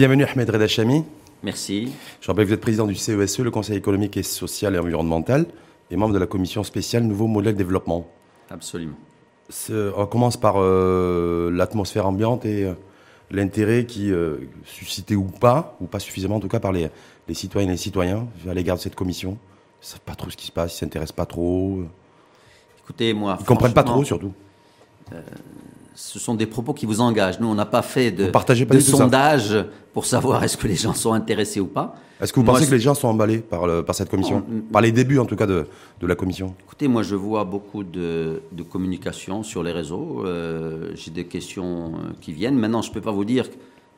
Bienvenue Ahmed Redachami. Merci. Je rappelle que vous êtes président du CESE, le Conseil économique et social et environnemental, et membre de la commission spéciale Nouveau modèle développement. Absolument. On commence par euh, l'atmosphère ambiante et euh, l'intérêt qui, euh, suscité ou pas, ou pas suffisamment en tout cas par les, les citoyennes et les citoyens à l'égard de cette commission. Ils ne savent pas trop ce qui se passe, ils ne s'intéressent pas trop. Écoutez, moi. Ils ne comprennent pas trop surtout ce sont des propos qui vous engagent. Nous, on n'a pas fait de, de sondage pour savoir est-ce que les gens sont intéressés ou pas. Est-ce que vous pensez que les gens sont emballés par, par cette commission Par les débuts, en tout cas, de, de, la commission Écoutez, moi, je vois beaucoup de, de communication sur les réseaux. Euh, j'ai des questions qui viennent. Maintenant, je ne peux pas vous dire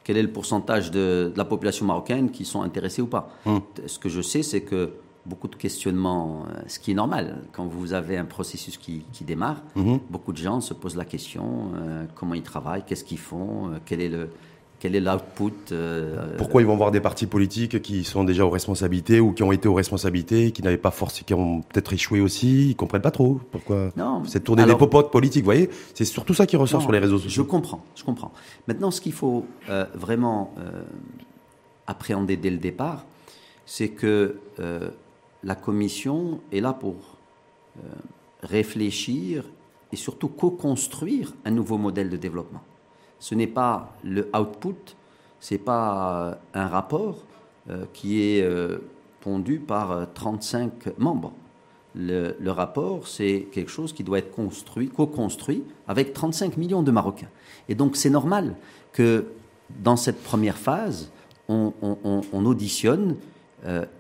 quel est le pourcentage de, la population marocaine qui sont intéressés ou pas. Hum. Ce que je sais, c'est que beaucoup de questionnements, euh, ce qui est normal. Quand vous avez un processus qui, démarre, mhm. beaucoup de gens se posent la question euh, comment ils travaillent, qu'est-ce qu'ils font, euh, quel est le quel est l'output Pourquoi ils vont voir des partis politiques qui sont déjà aux responsabilités ou qui ont été aux responsabilités, qui n'avaient pas forcé, qui ont peut-être échoué aussi Ils comprennent pas trop pourquoi non, cette tournée des popotes politiques. Vous voyez, c'est surtout ça qui ressort sur les réseaux sociaux. Je comprends, je comprends. Maintenant, ce qu'il faut vraiment appréhender dès le départ, c'est que la commission est là pour euh, réfléchir et surtout co-construire un nouveau modèle de développement. Ce n'est pas le output, ce n'est pas un rapport euh, qui est euh, pondu par 35 membres. Le, le rapport, c'est quelque chose qui doit être construit, co-construit avec 35 millions de Marocains. Et donc c'est normal que dans cette première phase, on, auditionne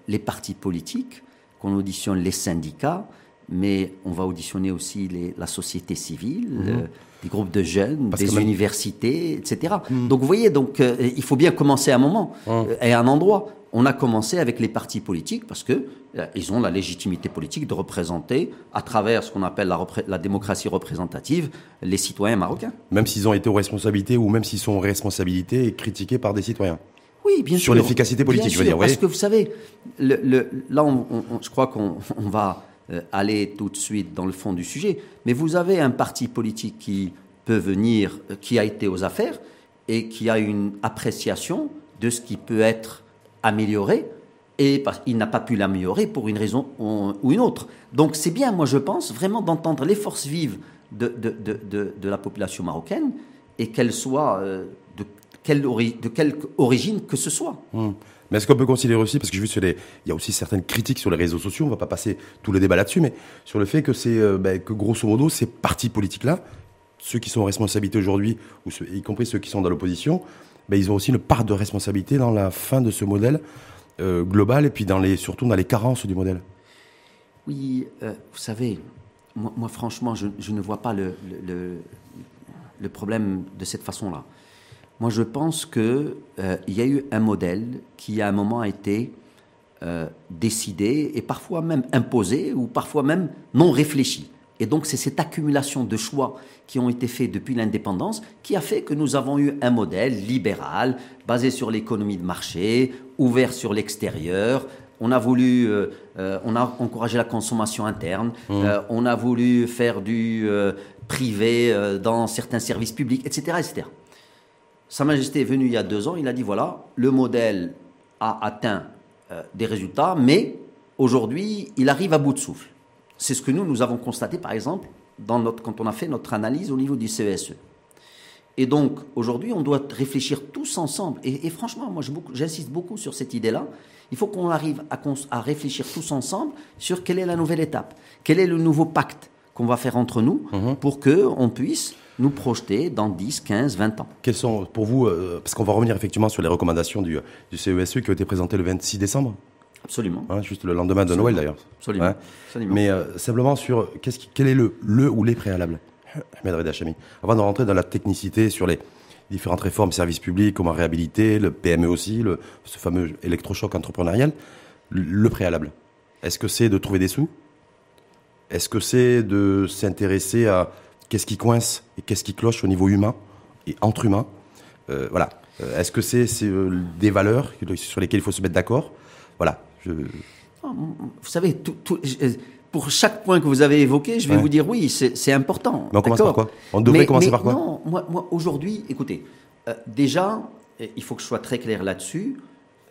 les partis politiques, qu'on auditionne les syndicats, mais on va auditionner aussi la société civile, euh, des groupes de jeunes, des universités, etc. Mhm. Donc vous voyez, donc euh, il faut bien commencer à un moment mhm. euh, et à un endroit. On a commencé avec les partis politiques parce que ils ont la légitimité politique de représenter, à travers ce qu'on appelle la, la, démocratie représentative, les citoyens marocains. Même s'ils ont été aux responsabilités ou même s'ils sont aux responsabilités et critiqués par des citoyens. Oui, bien sûr. Sur l'efficacité politique, je veux dire. Parce que vous savez, le, là, je crois qu'on va euh, aller tout de suite dans le fond du sujet. Mais vous avez un parti politique qui peut venir, euh, qui a été aux affaires et qui a une appréciation de ce qui peut être amélioré et il n'a pas pu l'améliorer pour une raison ou une autre. Donc c'est bien, moi je pense, vraiment d'entendre les forces vives de, de, de, de la population marocaine et qu'elles soient euh, de quelque origine que ce soit. Hum. Mais est-ce qu'on peut considérer aussi, parce que je vu sur il y a aussi certaines critiques sur les réseaux sociaux, on ne va pas passer tout le débat là-dessus, mais sur le fait que c'est, euh, ben, que grosso modo, ces partis politiques-là, ceux qui sont en responsabilité aujourd'hui, ou y compris ceux qui sont dans l'opposition, ben, ils ont aussi une part de responsabilité dans la fin de ce modèle euh, global et puis dans les, surtout dans les carences du modèle. Oui, euh, vous savez, moi, franchement, je, ne vois pas le, le problème de cette façon-là. Moi, je pense qu'il euh, y a eu un modèle qui, à un moment, a été euh, décidé et parfois même imposé ou parfois même non réfléchi. Et donc, c'est cette accumulation de choix qui ont été faits depuis l'indépendance qui a fait que nous avons eu un modèle libéral, basé sur l'économie de marché, ouvert sur l'extérieur. On a voulu, euh, on a encouragé la consommation interne, mmh. on a voulu faire du privé dans certains services publics, etc., etc. Sa Majesté est venu il y a deux ans, il a dit voilà, le modèle a atteint euh, des résultats, mais aujourd'hui, il arrive à bout de souffle. C'est ce que nous, nous avons constaté, par exemple, dans notre, quand on a fait notre analyse au niveau du CESE. Et donc, aujourd'hui, on doit réfléchir tous ensemble. Et, franchement, moi, j'insiste beaucoup sur cette idée-là. Il faut qu'on arrive à, à, réfléchir tous ensemble sur quelle est la nouvelle étape, quel est le nouveau pacte qu'on va faire entre nous mhm. pour qu'on puisse nous projeter dans 10, 15, 20 ans. Quels sont pour vous, euh, parce qu'on va revenir effectivement sur les recommandations du, du CESE qui ont été présentées le 26 décembre Absolument. Hein, juste le lendemain de Noël d'ailleurs. Absolument. Mais euh, simplement sur ce qui, quel est le, le ou les préalables? Ahmed Reda Avant de rentrer dans la technicité sur les différentes réformes, services publics, comment réhabiliter, le PME aussi, le, ce fameux électrochoc entrepreneurial, le préalable. Est-ce que c'est de trouver des sous? Est-ce que c'est de s'intéresser à qu'est-ce qui coince et qu'est-ce qui cloche au niveau humain et entre humains. Euh, voilà. Euh, est-ce que c'est euh, des valeurs sur lesquelles il faut se mettre d'accord? Voilà. Ah, vous savez, pour chaque point que vous avez évoqué, je vais vous dire oui, c'est important. Mais on commence par quoi? On devrait commencer par quoi? Non, moi, moi aujourd'hui, écoutez, déjà, il faut que je sois très clair là-dessus.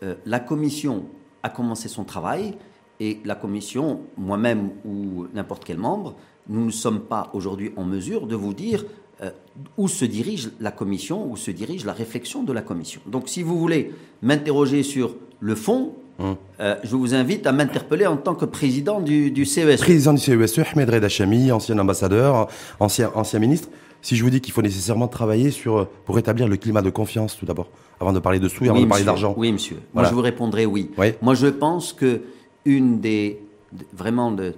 Euh, la commission a commencé son travail et la commission, moi-même ou n'importe quel membre, nous ne sommes pas aujourd'hui en mesure de vous dire euh, où se dirige la commission, où se dirige la réflexion de la commission. Donc si vous voulez m'interroger sur le fond, hum. euh, je vous invite à m'interpeller en tant que président du, du CESE. Président du CESE, Ahmed Reda Chami, ancien ambassadeur, ancien, ancien ministre. Si je vous dis qu'il faut nécessairement travailler sur, pour établir le climat de confiance, tout d'abord, avant de parler de sous et avant de parler d'argent. Oui, monsieur. Moi, je vous répondrai oui. Moi, je pense que une des, vraiment de,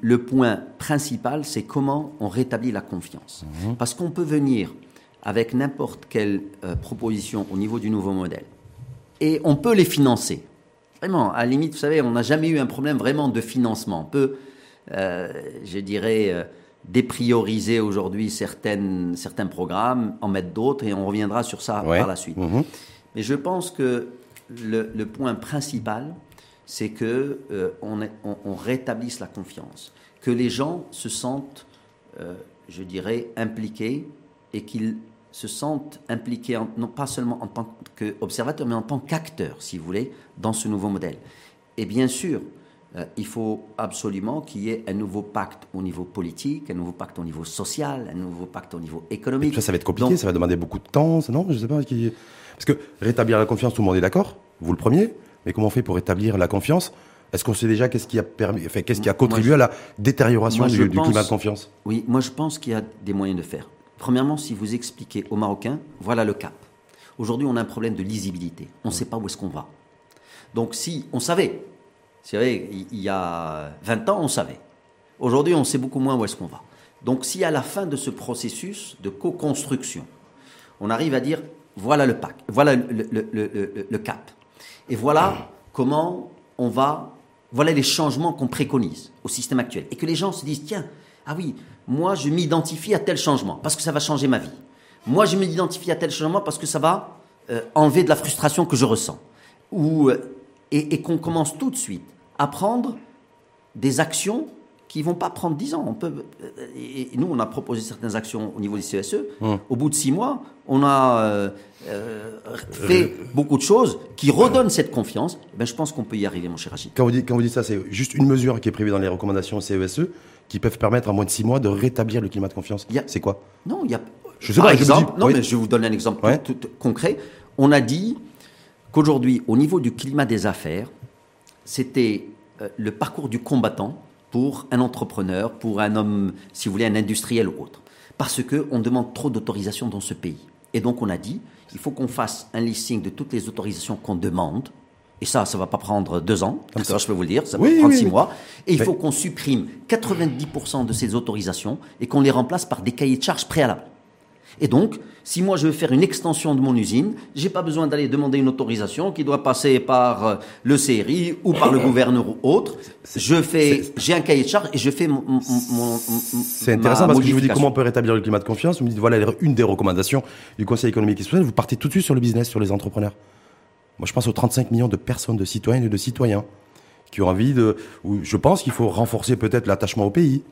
le point principal, c'est comment on rétablit la confiance. Mhm. Parce qu'on peut venir avec n'importe quelle euh, proposition au niveau du nouveau modèle et on peut les financer. Vraiment, à la limite, vous savez, on n'a jamais eu un problème vraiment de financement. On peut, euh, je dirais, euh, déprioriser aujourd'hui certaines, certains programmes, en mettre d'autres, et on reviendra sur ça par la suite. Mhm. Mais je pense que le point principal, c'est que euh, on, rétablisse la confiance, que les gens se sentent, euh, je dirais, impliqués et qu'ils se sentent impliqués, non pas seulement en tant qu'observateurs, mais en tant qu'acteurs, si vous voulez, dans ce nouveau modèle. Et bien sûr, euh, il faut absolument qu'il y ait un nouveau pacte au niveau politique, un nouveau pacte au niveau social, un nouveau pacte au niveau économique. ça, ça va être compliqué, ça va demander beaucoup de temps, non? Je sais pas. Parce que rétablir la confiance, tout le monde est d'accord, vous le premier. Mais comment on fait pour établir la confiance? Est-ce qu'on sait déjà qu'est-ce qui a permis, qu'est-ce qui a contribué à la détérioration du, climat de confiance? Oui, moi je pense qu'il y a des moyens de faire. Premièrement, si vous expliquez aux Marocains, voilà le cap. Aujourd'hui, on a un problème de lisibilité. On ne sait pas où est-ce qu'on va. Donc si on savait, c'est vrai, il y a 20 ans, on savait. Aujourd'hui, on sait beaucoup moins où est-ce qu'on va. Donc si à la fin de ce processus de co-construction, on arrive à dire, voilà le, pack, voilà le cap, et voilà comment on va, voilà les changements qu'on préconise au système actuel. Et que les gens se disent, tiens, ah oui, moi je m'identifie à tel changement parce que ça va changer ma vie. Moi je m'identifie à tel changement parce que ça va euh, enlever de la frustration que je ressens. Ou, euh, et qu'on commence tout de suite à prendre des actions qui vont pas prendre 10 ans. On peut, et nous, on a proposé certaines actions au niveau du CSE. Hum. Au bout de 6 mois, on a euh, euh, fait beaucoup de choses qui redonnent cette confiance. Eh ben, je pense qu'on peut y arriver, mon cher Rachid. Quand vous dites, quand vous dites ça, c'est juste une mesure qui est prévue dans les recommandations CESE qui peuvent permettre en moins de 6 mois de rétablir le climat de confiance. C'est quoi? Non, il y a. Je sais pas, exemple, non, mais je vous donner un exemple tout, concret. On a dit qu'aujourd'hui, au niveau du climat des affaires, c'était euh, le parcours du combattant pour un entrepreneur, pour un homme, si vous voulez, un industriel ou autre. Parce qu'on demande trop d'autorisations dans ce pays. Et donc on a dit, il faut qu'on fasse un listing de toutes les autorisations qu'on demande. Et ça, ça ne va pas prendre deux ans, ça, je peux vous le dire, ça va prendre six mois. Et il faut qu'on supprime 90% de ces autorisations et qu'on les remplace par des cahiers de charges préalables. Et donc, si moi je veux faire une extension de mon usine, j'ai pas besoin d'aller demander une autorisation qui doit passer par euh, le CRI ou par le gouverneur ou autre. Je fais, j'ai un cahier de charge et je fais mon. mon c'est intéressant parce que je vous dis comment on peut rétablir le climat de confiance. Vous me dites voilà une des recommandations du Conseil économique et social. Vous partez tout de suite sur le business, sur les entrepreneurs. Moi, je pense aux 35 millions de personnes, de citoyennes et de citoyens qui ont envie de. je pense qu'il faut renforcer peut-être l'attachement au pays.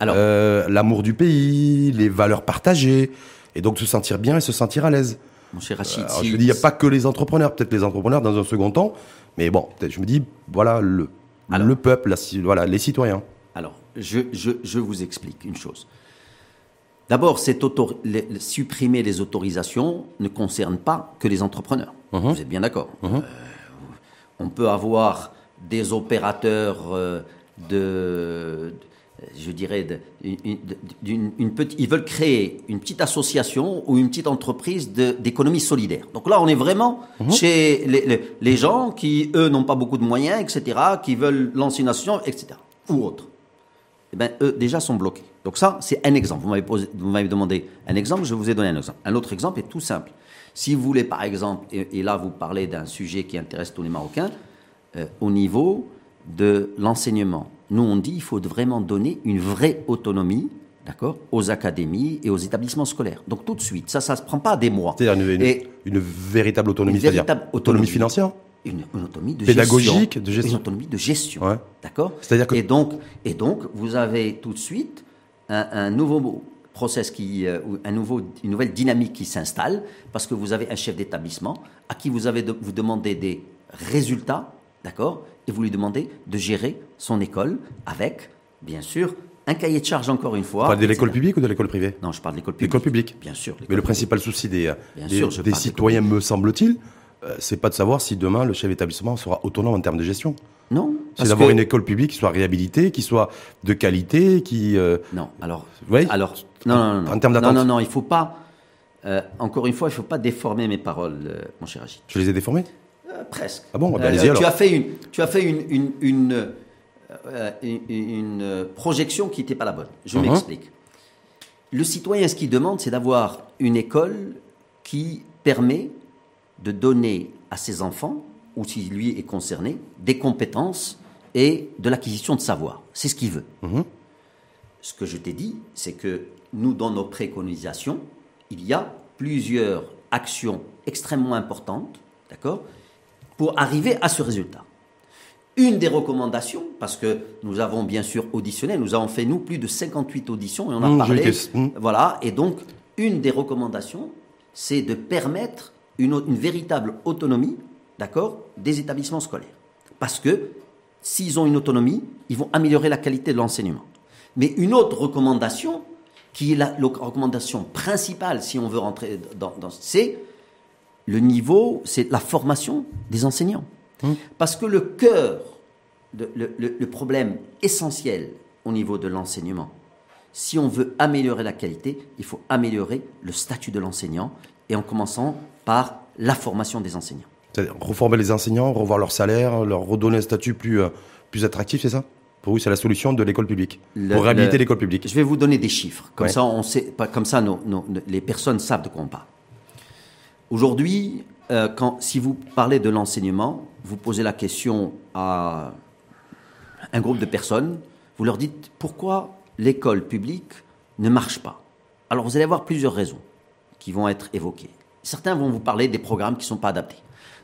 Euh, l'amour du pays, les valeurs partagées, et donc se sentir bien et se sentir à l'aise. Mon cher Rachid, je dis, il n'y a pas que les entrepreneurs, peut-être les entrepreneurs dans un second temps, mais bon, je me dis, voilà le, le peuple, voilà, les citoyens. Alors, je, je, je, vous explique une chose. D'abord, supprimer les autorisations ne concerne pas que les entrepreneurs. Uh-huh. Vous êtes bien d'accord uh-huh. euh, On peut avoir des opérateurs euh, de, je dirais, d'une, une, petite, ils veulent créer une petite association ou une petite entreprise d'économie solidaire. Donc là, on est vraiment mhm. chez les, les, gens qui, eux, n'ont pas beaucoup de moyens, etc., qui veulent lancer une association, etc., ou autre. Eh bien, eux, déjà, sont bloqués. Donc ça, c'est un exemple. Vous m'avez, posé, vous m'avez demandé un exemple, je vous ai donné un exemple. Un autre exemple est tout simple. Si vous voulez, par exemple, et, là, vous parlez d'un sujet qui intéresse tous les Marocains, euh, au niveau de l'enseignement nous on dit qu'il faut vraiment donner une vraie autonomie d'accord, aux académies et aux établissements scolaires. Donc tout de suite, ça, ça se prend pas des mois. C'est-à-dire une, véritable autonomie, une véritable autonomie, financière une, autonomie de pédagogique, gestion, de gestion, une autonomie de gestion, d'accord. C'est-à-dire que et donc et donc vous avez tout de suite un, nouveau process qui, euh, un nouveau, une nouvelle dynamique qui s'installe parce que vous avez un chef d'établissement à qui vous avez vous demandez des résultats, d'accord, et vous lui demandez de gérer son école avec, bien sûr, un cahier de charge encore une fois. Vous parlez de l'école publique ou de l'école privée? Non, je parle de l'école publique. L'école publique. Bien sûr. Mais le principal souci des, des, citoyens, me semble-t-il, euh, c'est pas de savoir si demain le chef d'établissement sera autonome en termes de gestion. Non. C'est d'avoir une école publique qui soit réhabilitée, qui soit de qualité, qui. Euh, non. Alors. Alors. Non, non, non. En termes d'attente. Non, non, non. Il faut pas. Euh, encore une fois, il faut pas déformer mes paroles, mon cher Agit. Je les ai déformées? Presque. Ah bon, bah, Tu as fait une. Tu as fait une, une, une euh, une, projection qui n'était pas la bonne. Je uh-huh. m'explique. Le citoyen, ce qu'il demande, c'est d'avoir une école qui permet de donner à ses enfants, ou si lui est concerné, des compétences et de l'acquisition de savoir. C'est ce qu'il veut. Uh-huh. Ce que je t'ai dit, c'est que nous, dans nos préconisations, il y a plusieurs actions extrêmement importantes, d'accord, pour arriver à ce résultat. Une des recommandations, parce que nous avons bien sûr auditionné, nous avons fait nous plus de 58 auditions et on a mmh, parlé. Mmh. Voilà, et donc une des recommandations, c'est de permettre une, véritable autonomie, d'accord, des établissements scolaires. Parce que s'ils ont une autonomie, ils vont améliorer la qualité de l'enseignement. Mais une autre recommandation, qui est la, recommandation principale, si on veut rentrer dans, dans c'est le niveau, c'est la formation des enseignants. Hum. Parce que le cœur, le, problème essentiel au niveau de l'enseignement, si on veut améliorer la qualité, il faut améliorer le statut de l'enseignant et en commençant par la formation des enseignants. Reformer les enseignants, revoir leur salaire, leur redonner un statut plus, euh, plus attractif, c'est ça? Pour vous, c'est la solution de l'école publique Pour réhabiliter l'école publique Je vais vous donner des chiffres. Comme ça, on sait, comme ça les personnes savent de quoi on parle. Aujourd'hui, euh, si vous parlez de l'enseignement, vous posez la question à un groupe de personnes, vous leur dites pourquoi l'école publique ne marche pas? Alors vous allez avoir plusieurs raisons qui vont être évoquées. Certains vont vous parler des programmes qui ne sont pas adaptés.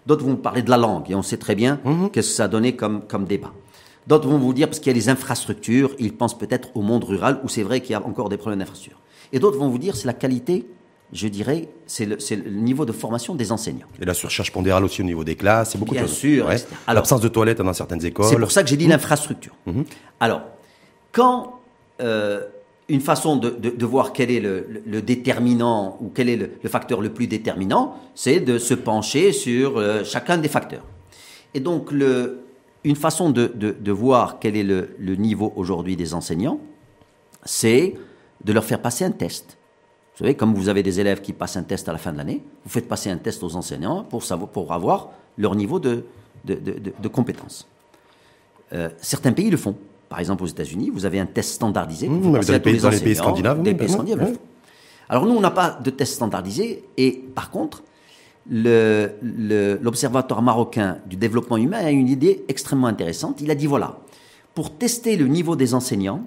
D'autres vont vous parler de la langue, et on sait très bien mhm. qu'est-ce que ça a donné comme, comme débat. D'autres vont vous dire parce qu'il y a les infrastructures, ils pensent peut-être au monde rural où c'est vrai qu'il y a encore des problèmes d'infrastructure. Et d'autres vont vous dire c'est la qualité je dirais, c'est le, niveau de formation des enseignants. Et la surcharge pondérale aussi au niveau des classes, c'est beaucoup de choses. Bien sûr. L'absence de toilettes dans certaines écoles. C'est pour ça que j'ai dit mmh. l'infrastructure. Mmh. Alors, quand euh, une façon de, voir quel est le, déterminant ou quel est le, facteur le plus déterminant, c'est de se pencher sur euh, chacun des facteurs. Et donc, une façon de, voir quel est le niveau aujourd'hui des enseignants, c'est de leur faire passer un test. Vous savez, comme vous avez des élèves qui passent un test à la fin de l'année, vous faites passer un test aux enseignants pour, savoir, pour avoir leur niveau de, de, de, compétence. Euh, certains pays le font. Par exemple, aux États-Unis, vous avez un test standardisé. Mmh, dans, les pays, dans les pays scandinaves. Des pays scandinaves Alors nous, on n'a pas de test standardisé. Et par contre, l'Observatoire marocain du développement humain a une idée extrêmement intéressante. Il a dit, voilà, pour tester le niveau des enseignants,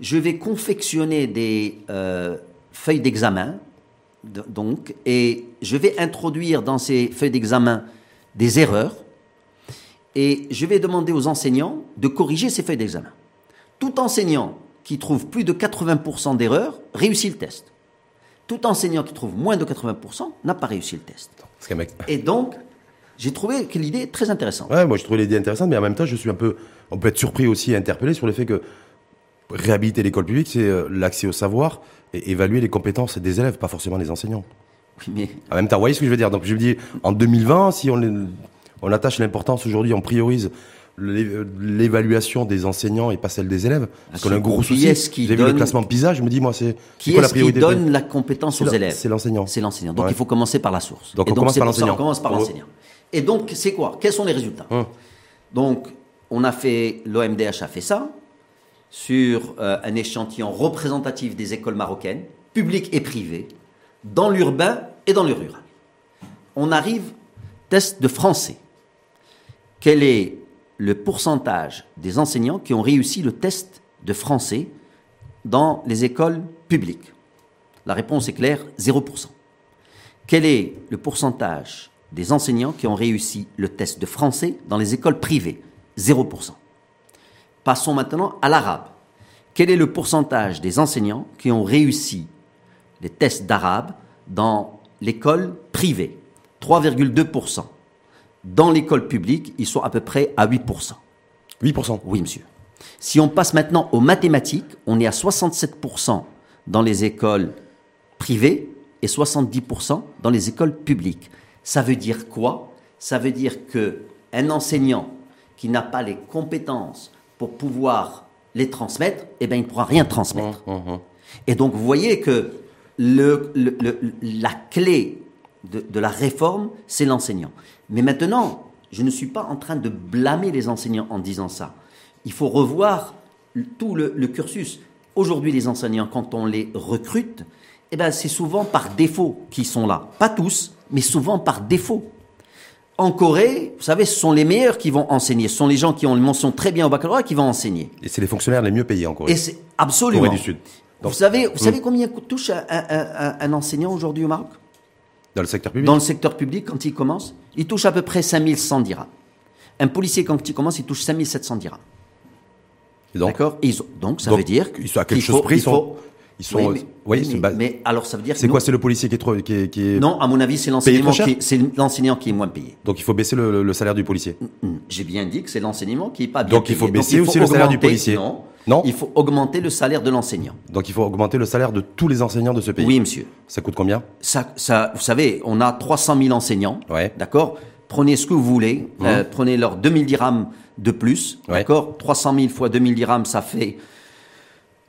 je vais confectionner des... Euh, feuilles d'examen, donc, et je vais introduire dans ces feuilles d'examen des erreurs, et je vais demander aux enseignants de corriger ces feuilles d'examen. Tout enseignant qui trouve plus de 80% d'erreurs réussit le test. Tout enseignant qui trouve moins de 80% n'a pas réussi le test. Et donc, j'ai trouvé que l'idée très intéressante. Ouais, moi je trouve l'idée intéressante, mais en même temps, je suis un peu, on peut être surpris aussi et interpellé sur le fait que réhabiliter l'école publique, c'est euh, l'accès au savoir évaluer les compétences des élèves, pas forcément des enseignants. Oui, mais... En même temps, vous voyez ce que je veux dire? Donc je me dis, en 2020, si on, on attache l'importance aujourd'hui, on priorise l'évaluation des enseignants et pas celle des élèves. Parce qu'on a un gros souci. J'ai vu le classement PISA, je me dis, moi, c'est quoi la priorité Qui donne la compétence aux élèves? C'est l'enseignant. C'est l'enseignant. Donc il faut commencer par la source. Donc on, commence par l'enseignant. on commence par l'enseignant. Et donc, c'est quoi? Quels sont les résultats? Hum. Donc, on a fait, l'OMDH a fait ça sur euh, un échantillon représentatif des écoles marocaines, publiques et privées, dans l'urbain et dans le rural. On arrive, test de français. Quel est le pourcentage des enseignants qui ont réussi le test de français dans les écoles publiques? La réponse est claire, 0%. Quel est le pourcentage des enseignants qui ont réussi le test de français dans les écoles privées? 0%. Passons maintenant à l'arabe. Quel est le pourcentage des enseignants qui ont réussi les tests d'arabe dans l'école privée? 3,2%. Dans l'école publique, ils sont à peu près à 8%. 8%. Oui, monsieur. Si on passe maintenant aux mathématiques, on est à 67% dans les écoles privées et 70% dans les écoles publiques. Ça veut dire quoi? Ça veut dire que un enseignant qui n'a pas les compétences pour pouvoir les transmettre, eh bien, il ne pourra rien transmettre. Hum, hum, hum. Et donc, vous voyez que le, le- le- la clé de, de la réforme, c'est l'enseignant. Mais maintenant, je ne suis pas en train de blâmer les enseignants en disant ça. Il faut revoir tout le, le cursus. Aujourd'hui, les enseignants, quand on les recrute, eh ben, c'est souvent par défaut qu'ils sont là. Pas tous, mais souvent par défaut. En Corée, vous savez, ce sont les meilleurs qui vont enseigner. Ce sont les gens qui ont une mention très bien au baccalauréat qui vont enseigner. Et c'est les fonctionnaires les mieux payés en Corée. Et c'est absolument. Corée du Sud. Donc, vous savez, vous Hmm. savez combien touche un, un- un- un enseignant aujourd'hui au Maroc? Dans le secteur public? Dans le secteur public, quand il commence, il touche à peu près 5100 dirhams. Un policier, quand il commence, il touche 5700 dirhams. Donc, D'accord? Ont- Donc, ça donc, veut dire ils sont à quelque qu'il chose faut- il faut- ils sont- Oui, oui, mais, mais- alors, ça veut dire que c'est quoi C'est le policier qui est trop. Qui est, qui est- Non, à mon avis, c'est l'enseignement qui, c'est l'enseignant qui est moins payé. Donc il faut baisser le, le- le salaire du policier. Hmm, J'ai bien dit que c'est l'enseignement qui est pas bien Donc, il payé. faut baisser aussi le salaire du policier. Non, Non il faut augmenter le salaire de l'enseignant. Donc il faut augmenter le salaire de tous les enseignants de ce pays. Oui, monsieur. Ça coûte combien? Ça, ça, vous savez, on a 300 000 enseignants, Ouais. D'accord? Prenez ce que vous voulez, euh, prenez leurs 2000 dirhams de plus, Ouais. d'accord? 300 000 fois 2000 dirhams, ça fait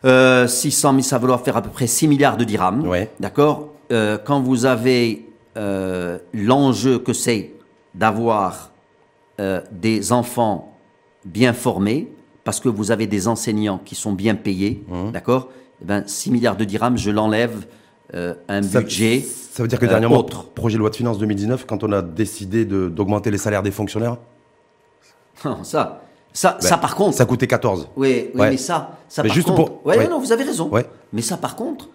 euh, 600 000, ça va vouloir faire à peu près 6 milliards de dirhams, Ouais. d'accord? Euh, Quand vous avez euh, l'enjeu que c'est d'avoir euh, des enfants bien formés, parce que vous avez des enseignants qui sont bien payés, Mmh. d'accord? Eh ben, 6 milliards de dirhams, je l'enlève euh, un Ça- budget. Ça veut dire que euh, dernièrement, autre. projet de loi de finances 2019, quand on a décidé d'augmenter les salaires des fonctionnaires, Non, ça, ça, ben, ça par contre. ça coûtait 14. Oui, oui Ouais. mais ça, ça Mais par juste contre. pour- Ouais, ouais. non, vous avez raison. Mais ça par contre,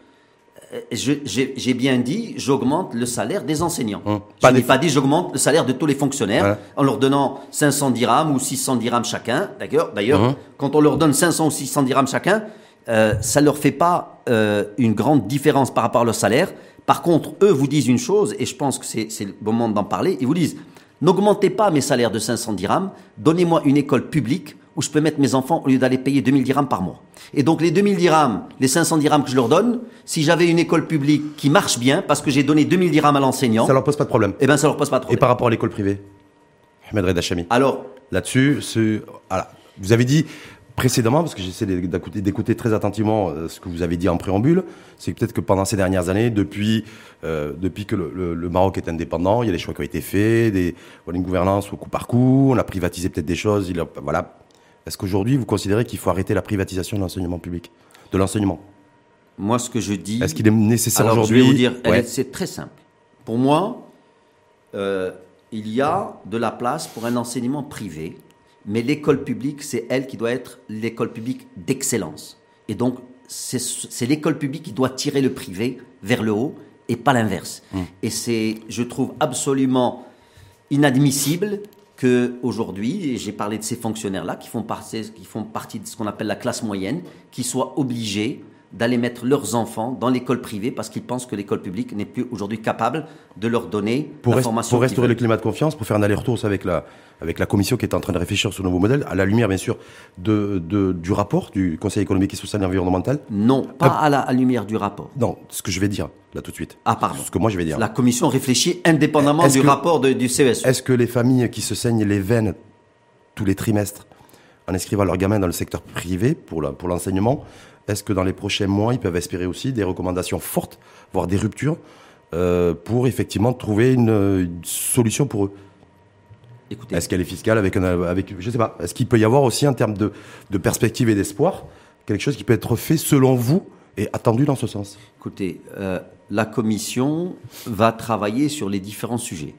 euh, je- j'ai bien dit, j'augmente le salaire des enseignants. Hum. Je Pas n'ai des- pas dit, j'augmente le salaire de tous les fonctionnaires en leur donnant 500 dirhams ou 600 dirhams chacun. D'ailleurs, Hum. quand on leur donne 500 ou 600 dirhams chacun, euh, ça leur fait pas euh, une grande différence par rapport à leur salaire. Par contre, eux vous disent une chose, et je pense que c'est le moment d'en parler. Ils vous disent, n'augmentez pas mes salaires de 500 dirhams, donnez-moi une école publique où je peux mettre mes enfants au lieu d'aller payer 2000 dirhams par mois. Et donc les 2000 dirhams, les 500 dirhams que je leur donne, si j'avais une école publique qui marche bien, parce que j'ai donné 2000 dirhams à l'enseignant, Ça leur pose pas de problème. eh ben ça leur pose pas de Et problème. par rapport à l'école privée Ahmed Reda Chami. Alors, Là-dessus, ce- voilà. vous avez dit précédemment, parce que j'essaie d'écouter, très attentivement euh, ce que vous avez dit en préambule, c'est peut-être que pendant ces dernières années, depuis, euh, depuis que le, le- le Maroc est indépendant, il y a des choix qui ont été faits, des, voilà, une gouvernance au coup par coup, on a privatisé peut-être des choses. Il a- voilà. Est-ce qu'aujourd'hui, vous considérez qu'il faut arrêter la privatisation de l'enseignement public, de l'enseignement? Moi ce que je dis... Est-ce qu'il est nécessaire aujourd'hui je vais vous dire, Ouais. c'est très simple. Pour moi, euh, il y a de la place pour un enseignement privé, mais l'école publique, c'est elle qui doit être l'école publique d'excellence. Et donc, c'est l'école publique qui doit tirer le privé vers le haut et pas l'inverse. Mmh. Et c'est, je trouve absolument inadmissible que aujourd'hui, et j'ai parlé de ces fonctionnaires-là qui font partie, qui font partie de ce qu'on appelle la classe moyenne, qui soient obligés d'aller mettre leurs enfants dans l'école privée parce qu'ils pensent que l'école publique n'est plus aujourd'hui capable de leur donner pour, la rest- formation pour restaurer le climat de confiance, pour faire un aller-retour avec la, avec la commission qui est en train de réfléchir sur le nouveau modèle, à la lumière bien sûr de, de- du rapport du Conseil économique et social et environnemental. Non, pas à la à lumière du rapport. Non, ce que je vais dire là tout de suite. Ah, pardon. Ce que moi je vais dire. La commission réfléchit indépendamment Est-ce du que- rapport de- du. CESE. Est-ce que les familles qui se saignent les veines tous les trimestres en inscrivant leurs gamins dans le secteur privé pour la- pour l'enseignement, est-ce que dans les prochains mois, ils peuvent espérer aussi des recommandations fortes, voire des ruptures, euh, pour effectivement trouver une, une solution pour eux? Est-ce qu'elle est fiscale avec, un, avec je sais pas, est-ce qu'il peut y avoir aussi en termes de, de perspective et d'espoir quelque chose qui peut être fait selon vous et attendu dans ce sens? Écoutez, euh, la commission va travailler sur les différents sujets.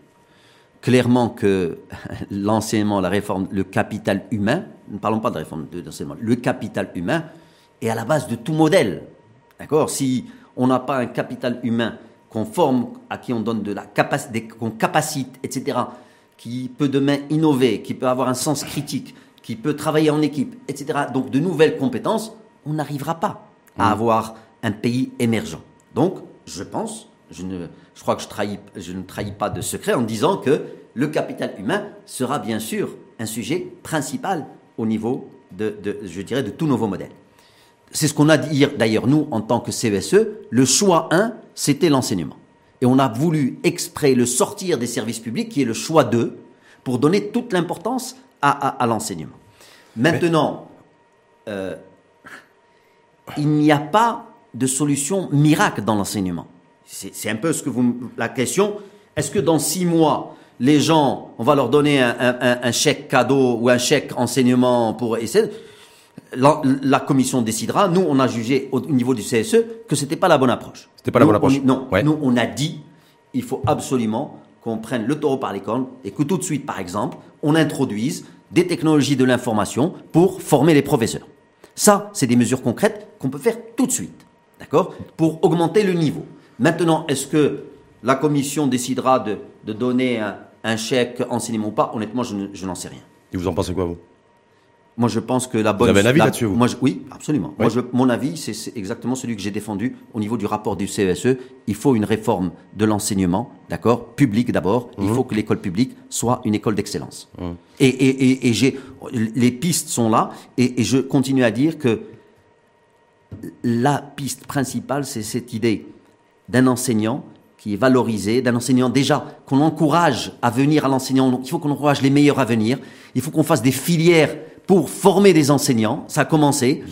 Clairement que l'enseignement, la réforme, le capital humain, ne parlons pas de réforme de l'enseignement, le capital humain est à la base de tout modèle. D'accord? Si on n'a pas un capital humain qu'on forme, à qui on donne de la capacité, qu'on capacite, etc., qui peut demain innover, qui peut avoir un sens critique, qui peut travailler en équipe, etc., donc de nouvelles compétences, on n'arrivera pas à avoir un pays émergent. Donc, je pense, je, ne, je crois que je, trahis, je ne trahis pas de secret en disant que le capital humain sera bien sûr un sujet principal au niveau de, de je dirais, de tout nouveau modèle. C'est ce qu'on a dit d'ailleurs, nous, en tant que CESE, le choix 1, c'était l'enseignement. Et on a voulu exprès le sortir des services publics, qui est le choix 2, pour donner toute l'importance à, l'enseignement. Maintenant, euh, il n'y a pas de solution miracle dans l'enseignement. C'est un peu ce que vous la question. Est-ce que dans six mois, les gens, on va leur donner un, chèque cadeau ou un chèque enseignement pour essayer la, commission décidera. Nous, on a jugé au niveau du CSE que c'était pas la bonne approche. C'était pas la bonne approche. non, nous, on a dit, il faut absolument qu'on prenne le taureau par les cornes et que tout de suite, par exemple, on introduise des technologies de l'information pour former les professeurs. Ça, c'est des mesures concrètes qu'on peut faire tout de suite, d'accord Pour augmenter le niveau. Maintenant, est-ce que la commission décidera de, donner un, chèque enseignement ou pas? Honnêtement, je, n'en sais rien. Et vous en pensez quoi, vous? Moi, je pense que la bonne. Vous avez un avis là-dessus, moi, Oui, absolument. Moi, je, mon avis, c'est exactement celui que j'ai défendu au niveau du rapport du CESE. Il faut une réforme de l'enseignement, d'accord Public d'abord. Il mmh. faut que l'école publique soit une école d'excellence. Mmh. Et, et, et, j'ai. Les pistes sont là, et, je continue à dire que la piste principale, c'est cette idée d'un enseignant qui est valorisé, d'un enseignant déjà qu'on encourage à venir à l'enseignant. Il faut qu'on encourage les meilleurs à venir. Il faut qu'on fasse des filières pour former des enseignants. Ça a commencé.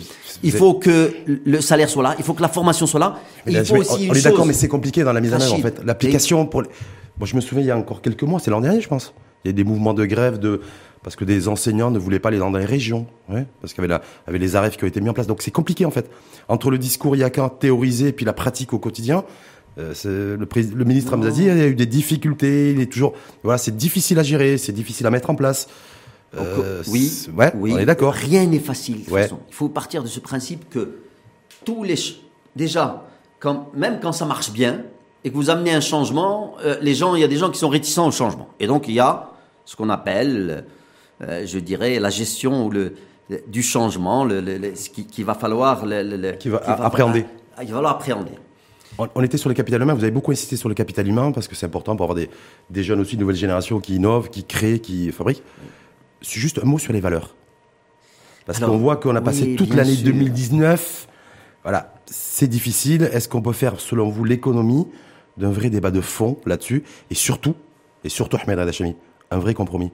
Il faut que le salaire soit là. Il faut que la formation soit là. il faut aussi on, est d'accord, mais c'est compliqué dans la mise en œuvre en fait. L'application pour. Les... Moi, je me souviens il y a encore quelques mois, c'est l'an dernier, je pense. Il y a des mouvements de grève de parce que des enseignants ne voulaient pas aller dans les régions, ouais, parce qu'il y avait, avait les arrêts qui ont été mis en place. Donc c'est compliqué en fait. Entre le discours il y a qu'un théorisé et puis la pratique au quotidien, euh, le, le, ministre Amzazi il y a eu des difficultés. Il est toujours, voilà, c'est difficile à gérer, c'est difficile à mettre en place. Euh, oui, ouais, oui, on est d'accord. Rien n'est facile. De façon. Il faut partir de ce principe que tous les déjà, quand, même quand ça marche bien et que vous amenez un changement, euh, les gens, il y a des gens qui sont réticents au changement. Et donc il y a ce qu'on appelle, euh, je dirais, la gestion ou le, du changement, le, ce qui, va falloir, qui va, appréhender. il va falloir appréhender. On était sur le capital humain. Vous avez beaucoup insisté sur le capital humain parce que c'est important pour avoir des, des jeunes aussi, de nouvelles générations qui innovent, qui créent, qui fabriquent juste un mot sur les valeurs. Parce qu'on voit qu'on a passé toute l'année 2019. Voilà, c'est difficile. Est-ce qu'on peut faire, selon vous, l'économie d'un vrai débat de fond là-dessus Et surtout, et surtout, Ahmed Radachami, un vrai compromis?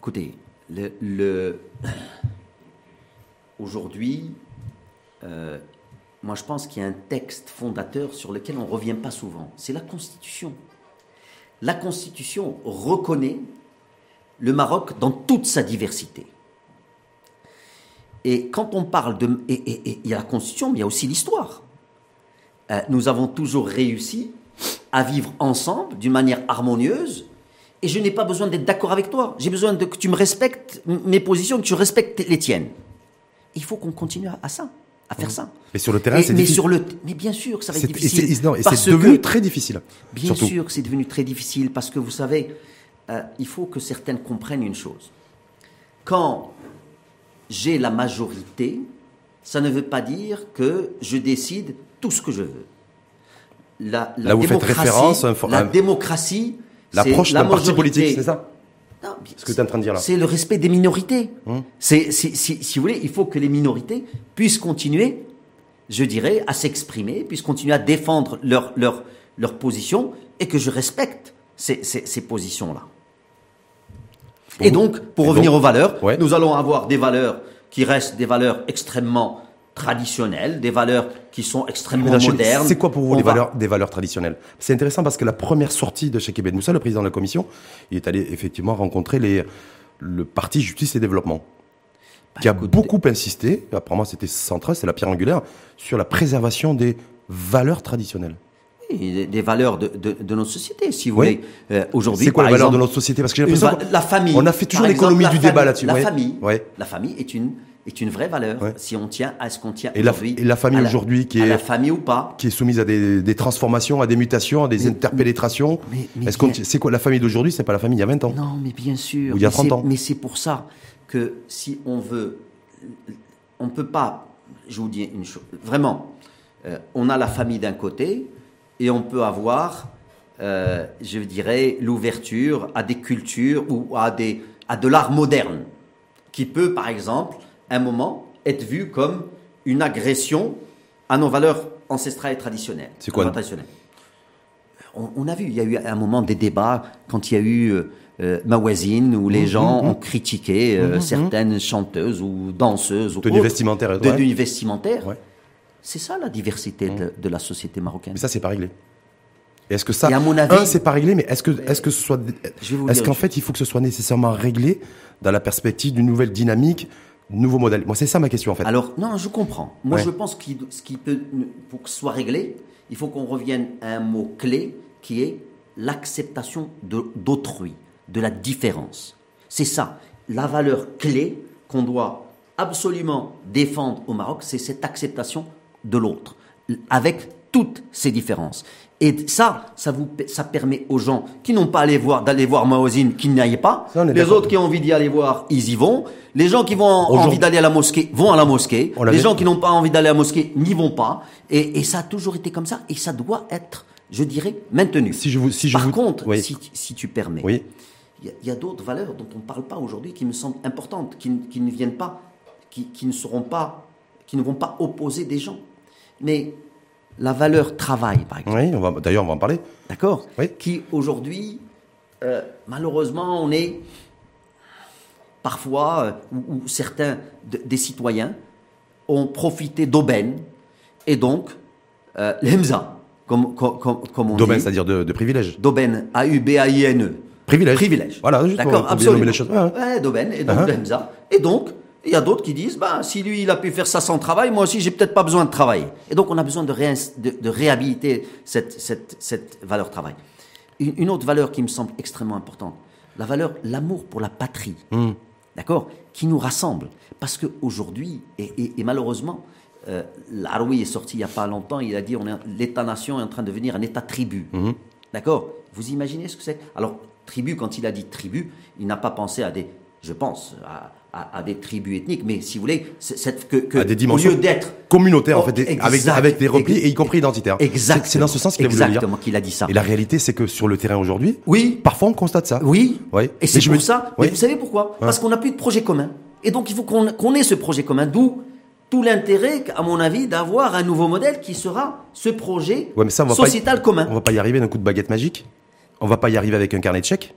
Écoutez, le, aujourd'hui, euh, moi je pense qu'il y a un texte fondateur sur lequel on ne revient pas souvent. C'est la Constitution. La Constitution reconnaît le Maroc dans toute sa diversité. Et quand on parle de... Et il y a la Constitution, mais il y a aussi l'histoire. Euh, nous avons toujours réussi à vivre ensemble d'une manière harmonieuse. Et je n'ai pas besoin d'être d'accord avec toi. J'ai besoin de que tu me respectes mes positions, que tu respectes les tiennes. Il faut qu'on continue à, ça, à faire ça. Et sur le terrain, c'est difficile. Sur le, mais bien sûr ça va être difficile. Et c'est devenu très difficile. Bien sûr que c'est devenu très difficile parce que vous savez, euh, il faut que certaines comprennent une chose. Quand j'ai la majorité, ça ne veut pas dire que je décide tout ce que je veux. La, Là, vous faites référence à la démocratie, l'approche d'un parti politique, c'est ça ce que tu es en train de dire là. C'est le respect des minorités. Hum. C'est, si, vous voulez, il faut que les minorités puissent continuer, je dirais, à s'exprimer, puissent continuer à défendre leur, leur, leur position et que je respecte ces, ces positions-là. Et donc, pour revenir aux valeurs, nous allons avoir des valeurs qui restent des valeurs extrêmement traditionnelles, des valeurs qui sont extrêmement modernes. C'est quoi pour vous les valeurs, des valeurs traditionnelles? C'est intéressant parce que la première sortie de Cheikh Ebed Moussa, le président de la commission, il est allé effectivement rencontrer les, le parti Justice et Développement, bah, qui a beaucoup insisté, apparemment c'était central, c'est la pierre angulaire, sur la préservation des valeurs traditionnelles des valeurs de, de, de, notre société, si vous voulez. Euh, aujourd'hui, c'est quoi les valeurs de notre société? Parce que j'ai l'impression la famille. On a fait toujours l'économie du débat là-dessus. La famille. La famille est une est une vraie valeur. Si on tient à ce qu'on tient aujourd'hui. Et la famille aujourd'hui qui est la famille ou pas, qui est soumise à des, des transformations, à des mutations, à des interpénétrations. Est-ce qu'on c'est quoi la famille d'aujourd'hui C'est pas la famille il y a 20 ans? Non, mais bien sûr. Ou il y a 30 ans. Mais c'est pour ça que si on veut, on peut pas. Je vous dis une chose. Vraiment, euh, on a la famille d'un côté et on peut avoir, euh, je dirais, l'ouverture à des cultures ou à, des, à de l'art moderne, qui peut, par exemple, à un moment, être vu comme une agression à nos valeurs ancestrales et traditionnelles. C'est quoi traditionnelles. On, on, a vu, il y a eu à un moment des débats quand il y a eu euh, euh Mawazine où les mmh, gens mmh, ont critiqué euh, mmh, certaines chanteuses ou danseuses ou tenue vestimentaire, de ouais. vestimentaire. Ouais. C'est ça la diversité de, de, la société marocaine. Mais ça, c'est pas réglé. Est-ce que ça, à mon avis, un, c'est pas réglé, mais est-ce que, est-ce que ce soit, est-ce qu'en fait, il faut que ce soit nécessairement réglé dans la perspective d'une nouvelle dynamique, nouveau modèle? Moi, c'est ça ma question en fait. Alors, non, je comprends. Moi, ouais. je pense que ce qui peut, pour que ce soit réglé, il faut qu'on revienne à un mot clé qui est l'acceptation d'autrui, de, de la différence. C'est ça, la valeur clé qu'on doit absolument défendre au Maroc, c'est cette acceptation de l'autre, avec toutes ces différences. Et ça, ça vous, ça permet aux gens qui n'ont pas allé voir, d'aller voir Maozine, qu'ils n'y aillent pas. Ça, les autres qui ont envie d'y aller voir, ils y vont. Les gens qui vont envie d'aller à la mosquée vont à la mosquée. Les gens qui n'ont pas envie d'aller à la mosquée n'y vont pas. Et, et, ça a toujours été comme ça. Et ça doit être, je dirais, maintenu. Si je vous, si je Par vous... contre, oui. si, si, tu permets, oui. il y a, a d'autres valeurs dont on ne parle pas aujourd'hui qui me semblent importantes, qui, qui ne viennent pas, qui, qui ne seront pas, qui ne vont pas opposer des gens. Mais la valeur travail, par exemple. Oui, on va, d'ailleurs, on va en parler. D'accord oui. Qui, aujourd'hui, euh, malheureusement, on est parfois, euh, ou, ou, certains de, des citoyens ont profité d'aubaine et donc euh, l'EMSA, comme, comme, comme on D'aubaine, c'est-à-dire de, de privilège. D'aubaine, A-U-B-A-I-N-E. Privilège. Privilège. Voilà, juste D'accord, pour, absolument. Les choses. Ouais. Ouais, d'aubaine, et donc uh -huh. l'EMSA. Et donc, il y a d'autres qui disent, bah, si lui, il a pu faire ça sans travail, moi aussi, j'ai peut-être pas besoin de travailler. Et donc, on a besoin de, ré de, de réhabiliter cette, cette, cette, valeur travail. Une, une, autre valeur qui me semble extrêmement importante, la valeur, l'amour pour la patrie. Mm. D'accord? Qui nous rassemble. Parce qu'aujourd'hui, et, et, et, malheureusement, euh, Laroui est sorti il n'y a pas longtemps, il a dit, l'État-nation est en train de devenir un État-tribu. Mm -hmm. D'accord? Vous imaginez ce que c'est? Alors, tribu, quand il a dit tribu, il n'a pas pensé à des, je pense, à, à, à, des tribus ethniques, mais si vous voulez, c'est que, que à des dimensions au lieu d'être communautaires en fait, exact, avec, avec des replis et y compris identitaires. Exact. C'est dans ce sens qu'il a voulu dire. Exactement qu'il a dit ça. Et la réalité, c'est que sur le terrain aujourd'hui, oui, parfois on constate ça. Oui. Ouais. Et c'est pour me... ça. Oui. Mais vous savez pourquoi. Parce qu'on n'a plus de projet commun. Et donc il faut qu'on qu ait ce projet commun. D'où tout l'intérêt, à mon avis, d'avoir un nouveau modèle qui sera ce projet ouais, mais ça, on va sociétal pas y... commun. On va pas y arriver d'un coup de baguette magique. On va pas y arriver avec un carnet de chèques.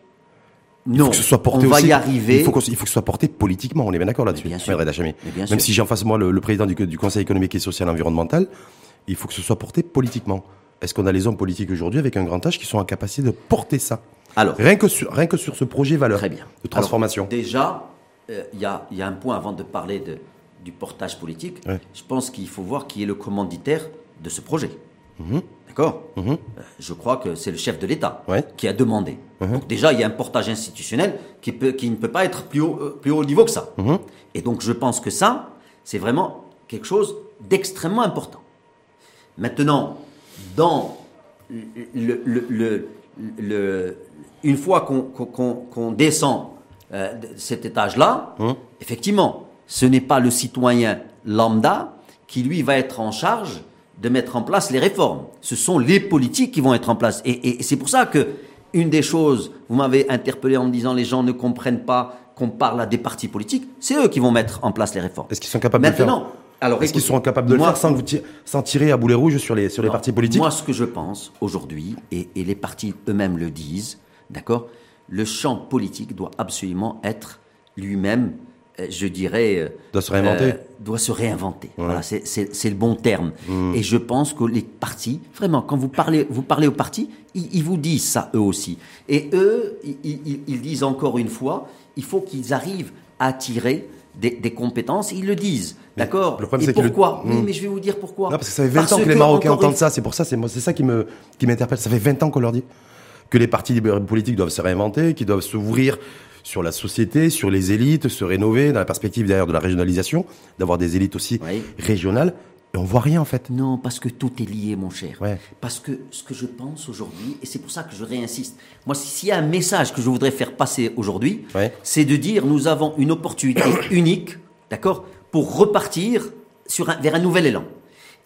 Non, il faut que ce soit porté on va aussi, y arriver. Il faut, il faut que ce soit porté politiquement. On est bien d'accord là-dessus. Même si j'ai en face de moi le, le président du, du, Conseil économique et social et environnemental, il faut que ce soit porté politiquement. Est-ce qu'on a les hommes politiques aujourd'hui avec un grand âge qui sont en capacité de porter ça? Alors, rien que sur, rien que sur ce projet valeur très bien. de transformation. Alors, déjà, il euh, y, a, y, a, un point avant de parler de, du portage politique. Ouais. Je pense qu'il faut voir qui est le commanditaire de ce projet. Mmh. D'accord mmh. euh, Je crois que c'est le chef de l'État ouais. qui a demandé. Mmh. Donc déjà, il y a un portage institutionnel qui, peut, qui ne peut pas être plus haut, euh, plus haut niveau que ça. Mmh. Et donc je pense que ça, c'est vraiment quelque chose d'extrêmement important. Maintenant, dans le, le, le, une fois qu'on qu qu descend euh, cet étage-là, effectivement, ce n'est pas le citoyen lambda qui, lui, va être en charge de mettre en place les réformes. Ce sont les politiques qui vont être en place. Et, et, et c'est pour ça que une des choses, vous m'avez interpellé en me disant les gens ne comprennent pas qu'on parle à des partis politiques, c'est eux qui vont mettre en place les réformes. Est-ce qu'ils sont capables Maintenant, de le faire alors, Est-ce qu'ils seront capables de moi, le faire sans, vous tirer, sans tirer à boulet rouge sur les, sur les non, partis politiques Moi, ce que je pense aujourd'hui, et, et les partis eux-mêmes le disent, d'accord Le champ politique doit absolument être lui-même je dirais, doit se réinventer. Euh, doit se réinventer. Ouais. Voilà, c'est le bon terme. Mmh. Et je pense que les partis, vraiment, quand vous parlez, vous parlez aux partis, ils, ils vous disent ça eux aussi. Et eux, ils, ils, ils disent encore une fois, il faut qu'ils arrivent à attirer des, des, compétences. Ils le disent, d'accord. Et pourquoi le... Oui, mais je vais vous dire pourquoi. Non, parce que ça fait 20 parce ans que, que les Marocains entendent une... ça. C'est pour ça, c'est ça qui me qui m'interpelle. Ça fait 20 ans qu'on leur dit que les partis politiques doivent se réinventer, qu'ils doivent s'ouvrir sur la société, sur les élites, se rénover, dans la perspective d'ailleurs de la régionalisation, d'avoir des élites aussi oui. régionales. Et on voit rien en fait. Non, parce que tout est lié, mon cher. Ouais. Parce que ce que je pense aujourd'hui, et c'est pour ça que je réinsiste, moi, s'il y a un message que je voudrais faire passer aujourd'hui, ouais. c'est de dire nous avons une opportunité unique, d'accord, pour repartir sur un, vers un nouvel élan.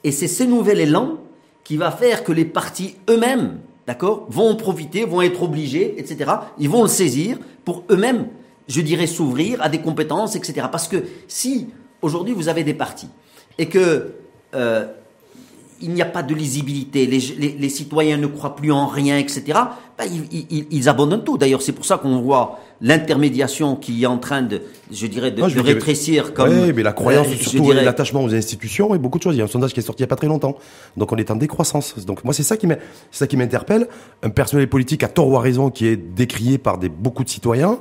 Et c'est ce nouvel élan qui va faire que les partis eux-mêmes, d'accord, vont en profiter, vont être obligés, etc. Ils vont le saisir pour eux-mêmes, je dirais, s'ouvrir à des compétences, etc. Parce que si aujourd'hui vous avez des partis et que euh, il n'y a pas de lisibilité, les, citoyens ne croient plus en rien, etc., ben, ils, abandonnent tout. D'ailleurs, c'est pour ça qu'on voit l'intermédiation qui est en train de, je dirais, de, rétrécir. Comme, oui, mais la croyance, euh, surtout l'attachement aux institutions et beaucoup de choses. Il y a un sondage qui est sorti il n'y a pas très longtemps. Donc on est en décroissance. Donc moi, c'est ça qui m'interpelle. Un personnel politique à tort ou à raison qui est décrié par des, beaucoup de citoyens.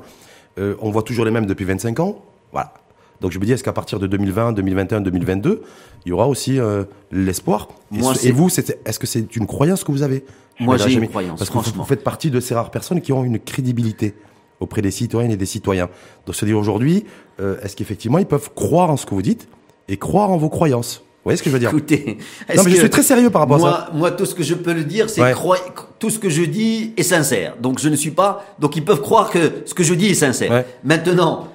Euh, on voit toujours les mêmes depuis 25 ans. Voilà. Donc je me dis, est-ce qu'à partir de 2020, 2021, 2022, il y aura aussi euh, l'espoir et, vous, est-ce que c'est une croyance que vous avez Moi, j'ai une croyance. Parce que vous faites partie de ces rares personnes qui ont une crédibilité auprès des citoyennes et des citoyens. Donc se dire aujourd'hui, euh, est-ce qu'effectivement ils peuvent croire en ce que vous dites et croire en vos croyances? Vous voyez ce que je veux dire? Écoutez, non, mais je suis très sérieux par rapport à ça. Moi, tout ce que je peux le dire, c'est que tout ce que je dis est sincère. Donc, je ne suis pas. Donc, ils peuvent croire que ce que je dis est sincère. Maintenant,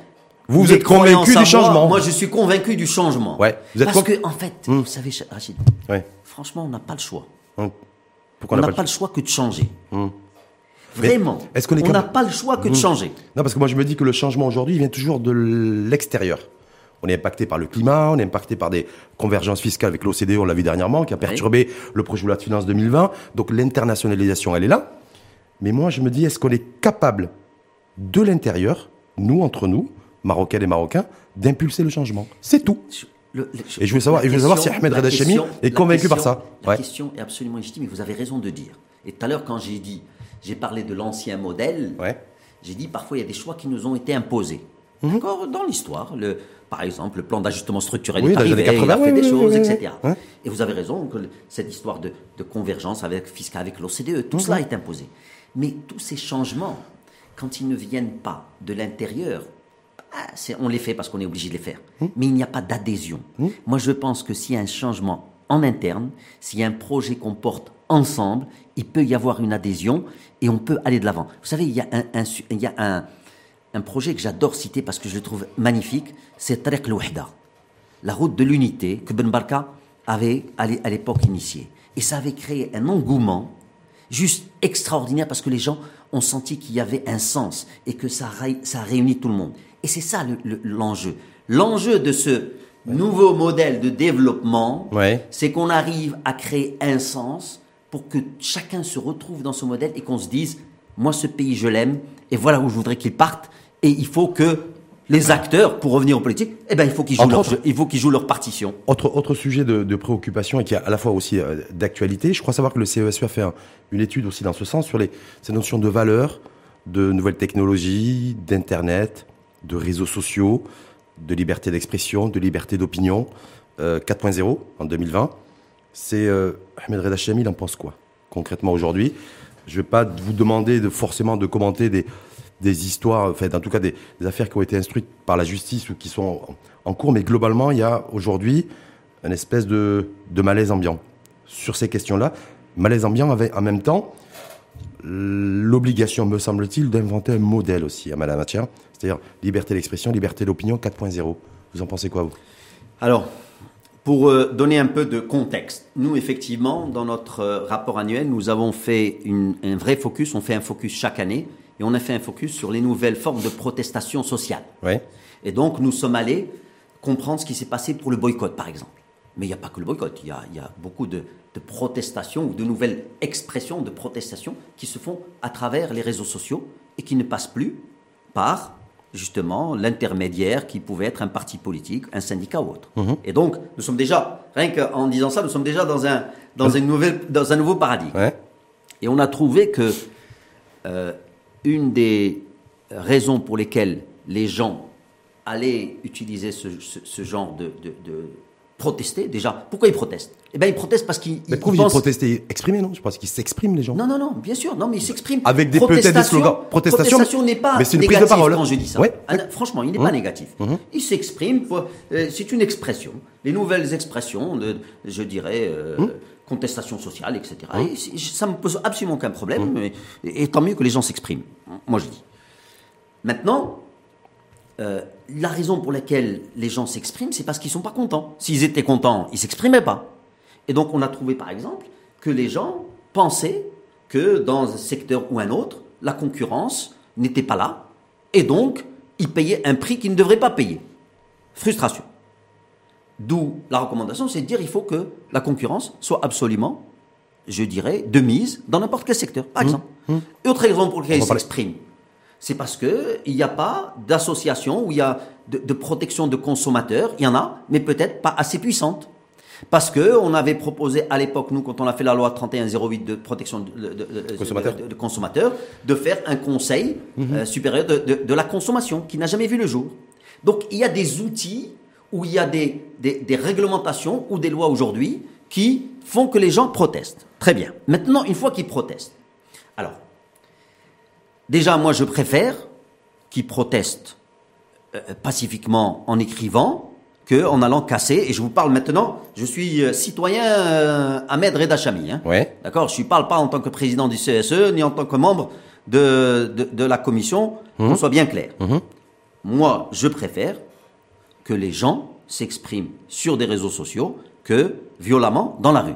vous, vous êtes convaincu du changement moi, je suis convaincu du changement. Ouais. Vous êtes Parce que, en fait, hmm. vous savez, Rachid, ouais. franchement, on n'a pas le choix. Pourquoi on n'a pas, le choix que de changer. Hum. Vraiment. Est-ce qu'on on n'a pas le choix que de hum. changer. Non, parce que moi, je me dis que le changement aujourd'hui vient toujours de l'extérieur. On est impacté par le climat, on est impacté par des convergences fiscales avec l'OCDE, on l'a vu dernièrement, qui a perturbé le projet de loi de finances 2020. Donc l'internationalisation, elle est là. Mais moi, je me dis, est-ce qu'on est capable, de l'intérieur, nous, entre nous, marocaines et marocains, d'impulser le changement. C'est tout. et je veux savoir, je veux savoir si Ahmed Reda est convaincu par ça. La question est absolument légitime et vous avez raison de dire. Et tout à l'heure, quand j'ai dit, j'ai parlé de l'ancien modèle, j'ai dit parfois il y a des choix qui nous ont été imposés. Mhm. D'accord? Dans l'histoire, par exemple, le plan d'ajustement structurel est arrivé, 80, il a fait des choses, etc. Et vous avez raison que cette histoire de, convergence avec fiscale, avec l'OCDE, tout mhm. cela est imposé. Mais tous ces changements, quand ils ne viennent pas de l'intérieur, on les fait parce qu'on est obligé de les faire. Hmm. Mais il n'y a pas d'adhésion. Hmm. Moi, je pense que s'il y a un changement en interne, s'il y a un projet qu'on porte ensemble, il peut y avoir une adhésion et on peut aller de l'avant. Vous savez, il y a un, il y a un, un projet que j'adore citer parce que je le trouve magnifique, c'est Tariq al la route de l'unité que Ben Barka avait à l'époque initiée. Et ça avait créé un engouement juste extraordinaire parce que les gens ont senti qu'il y avait un sens et que ça, ça a réuni tout le monde. Et c'est ça l'enjeu. L'enjeu de ce nouveau modèle de développement, c'est qu'on arrive à créer un sens pour que chacun se retrouve dans ce modèle et qu'on se dise, moi ce pays je l'aime et voilà où je voudrais qu'il parte et il faut que les acteurs, pour revenir aux politiques, eh ben, il faut qu'ils jouent, leur, il faut qu'ils jouent leur partition. Autre, autre sujet de, préoccupation et qui est à la fois aussi euh, d'actualité, je crois savoir que le CESU a fait une étude aussi dans ce sens sur les, ces notions de valeur, de nouvelles technologies, d'Internet, de réseaux sociaux, de liberté d'expression, de liberté d'opinion, 4.0 euh, en 2020. C'est euh, Ahmed Reda il en pense quoi concrètement aujourd'hui? Je ne vais pas vous demander de, forcément de commenter des, des histoires, enfin, en tout cas des, affaires qui ont été instruites par la justice ou qui sont en, cours, mais globalement, il y a aujourd'hui une espèce de, de malaise ambiant sur ces questions-là. Malaise ambiant avec en même temps l'obligation, me semble-t-il, d'inventer un modèle aussi à Malamatière, c'est-à-dire liberté d'expression, liberté d'opinion 4.0. Vous en pensez quoi, vous? Alors, pour euh, donner un peu de contexte, nous, effectivement, dans notre euh, rapport annuel, nous avons fait un vrai focus, on fait un focus chaque année, et on a fait un focus sur les nouvelles formes de protestation sociale. Et donc, nous sommes allés comprendre ce qui s'est passé pour le boycott, par exemple. Mais il n'y a pas que le boycott, il y a, beaucoup de, protestations ou de nouvelles expressions de protestation qui se font à travers les réseaux sociaux et qui ne passent plus par justement l'intermédiaire qui pouvait être un parti politique, un syndicat ou autre. Mhm. Et donc, nous sommes déjà, rien qu'en disant ça, nous sommes déjà dans un, dans une nouvelle, dans un nouveau paradigme. Et on a trouvé que euh, une des raisons pour lesquelles les gens allaient utiliser ce, genre de, protester déjà. Pourquoi ils protestent? Eh bien, ils protestent parce qu'ils. Mais pourquoi ils, protester Exprimer, non? Je pense qu'ils s'expriment, les gens. Non, non, non, bien sûr. Non, mais ils s'expriment. Avec des peut-être des slogans. Protestation. Protestation n'est pas mais c'est une prise de parole. quand je dis ça. Ah, franchement, il n'est pas mmh. négatif. Mmh. Il s'exprime. Euh, c'est une expression. Les nouvelles expressions, de, je dirais. Euh, mmh. contestation sociale, etc. Et ça me pose absolument aucun problème, et, tant mieux que les gens s'expriment. Moi, je dis. Maintenant, euh, la raison pour laquelle les gens s'expriment, c'est parce qu'ils sont pas contents. S'ils étaient contents, ils s'exprimaient pas. Et donc, on a trouvé, par exemple, que les gens pensaient que dans un secteur ou un autre, la concurrence n'était pas là. Et donc, ils payaient un prix qu'ils ne devraient pas payer. Frustration. D'où la recommandation, c'est de dire il faut que la concurrence soit absolument, je dirais, de mise dans n'importe quel secteur, par exemple. Et autre exemple pour lequel il s'exprime, c'est parce qu'il n'y a pas d'association où il y a de, de, protection de consommateurs, il y en a, mais peut-être pas assez puissante. Parce que on avait proposé à l'époque, nous, quand on a fait la loi 3108 de protection de, de, consommateurs. de consommateurs, de faire un conseil mhm. euh, supérieur de, la consommation qui n'a jamais vu le jour. Donc il y a des outils où il y a des, des, des réglementations ou des lois aujourd'hui qui font que les gens protestent. Très bien. Maintenant, une fois qu'ils protestent, déjà, moi, je préfère qu'ils protestent euh, pacifiquement en écrivant que en allant casser. Et je vous parle maintenant, je suis euh, citoyen euh, Ahmed Reda Chami. Hein. Ouais. D'accord Je ne parle pas en tant que président du CSE, ni en tant que membre de, de, de la commission, qu'on mhm. soit bien clair. Mhm. Moi, je préfère que les gens s'expriment sur des réseaux sociaux que violemment dans la rue.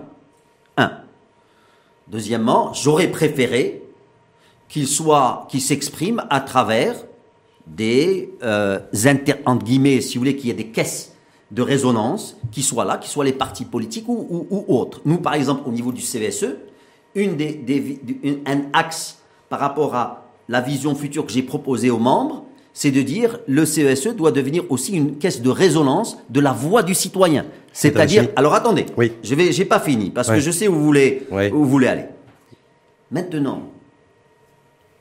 Un. Deuxièmement, j'aurais préféré qu'ils soient, qu'ils s'expriment à travers des euh, inter, entre guillemets, si vous voulez, qu'il y ait des caisses de résonance qui soient là, qui soient les partis politiques ou, ou, autres. Nous, par exemple, au niveau du CVSE, une des, des, un axe par rapport à la vision future que j'ai proposée aux membres, c'est de dire le CESE doit devenir aussi une caisse de résonance de la voix du citoyen. C'est-à-dire, alors attendez, oui. je vais, j'ai pas fini parce que je sais où vous voulez, où vous voulez aller. Maintenant,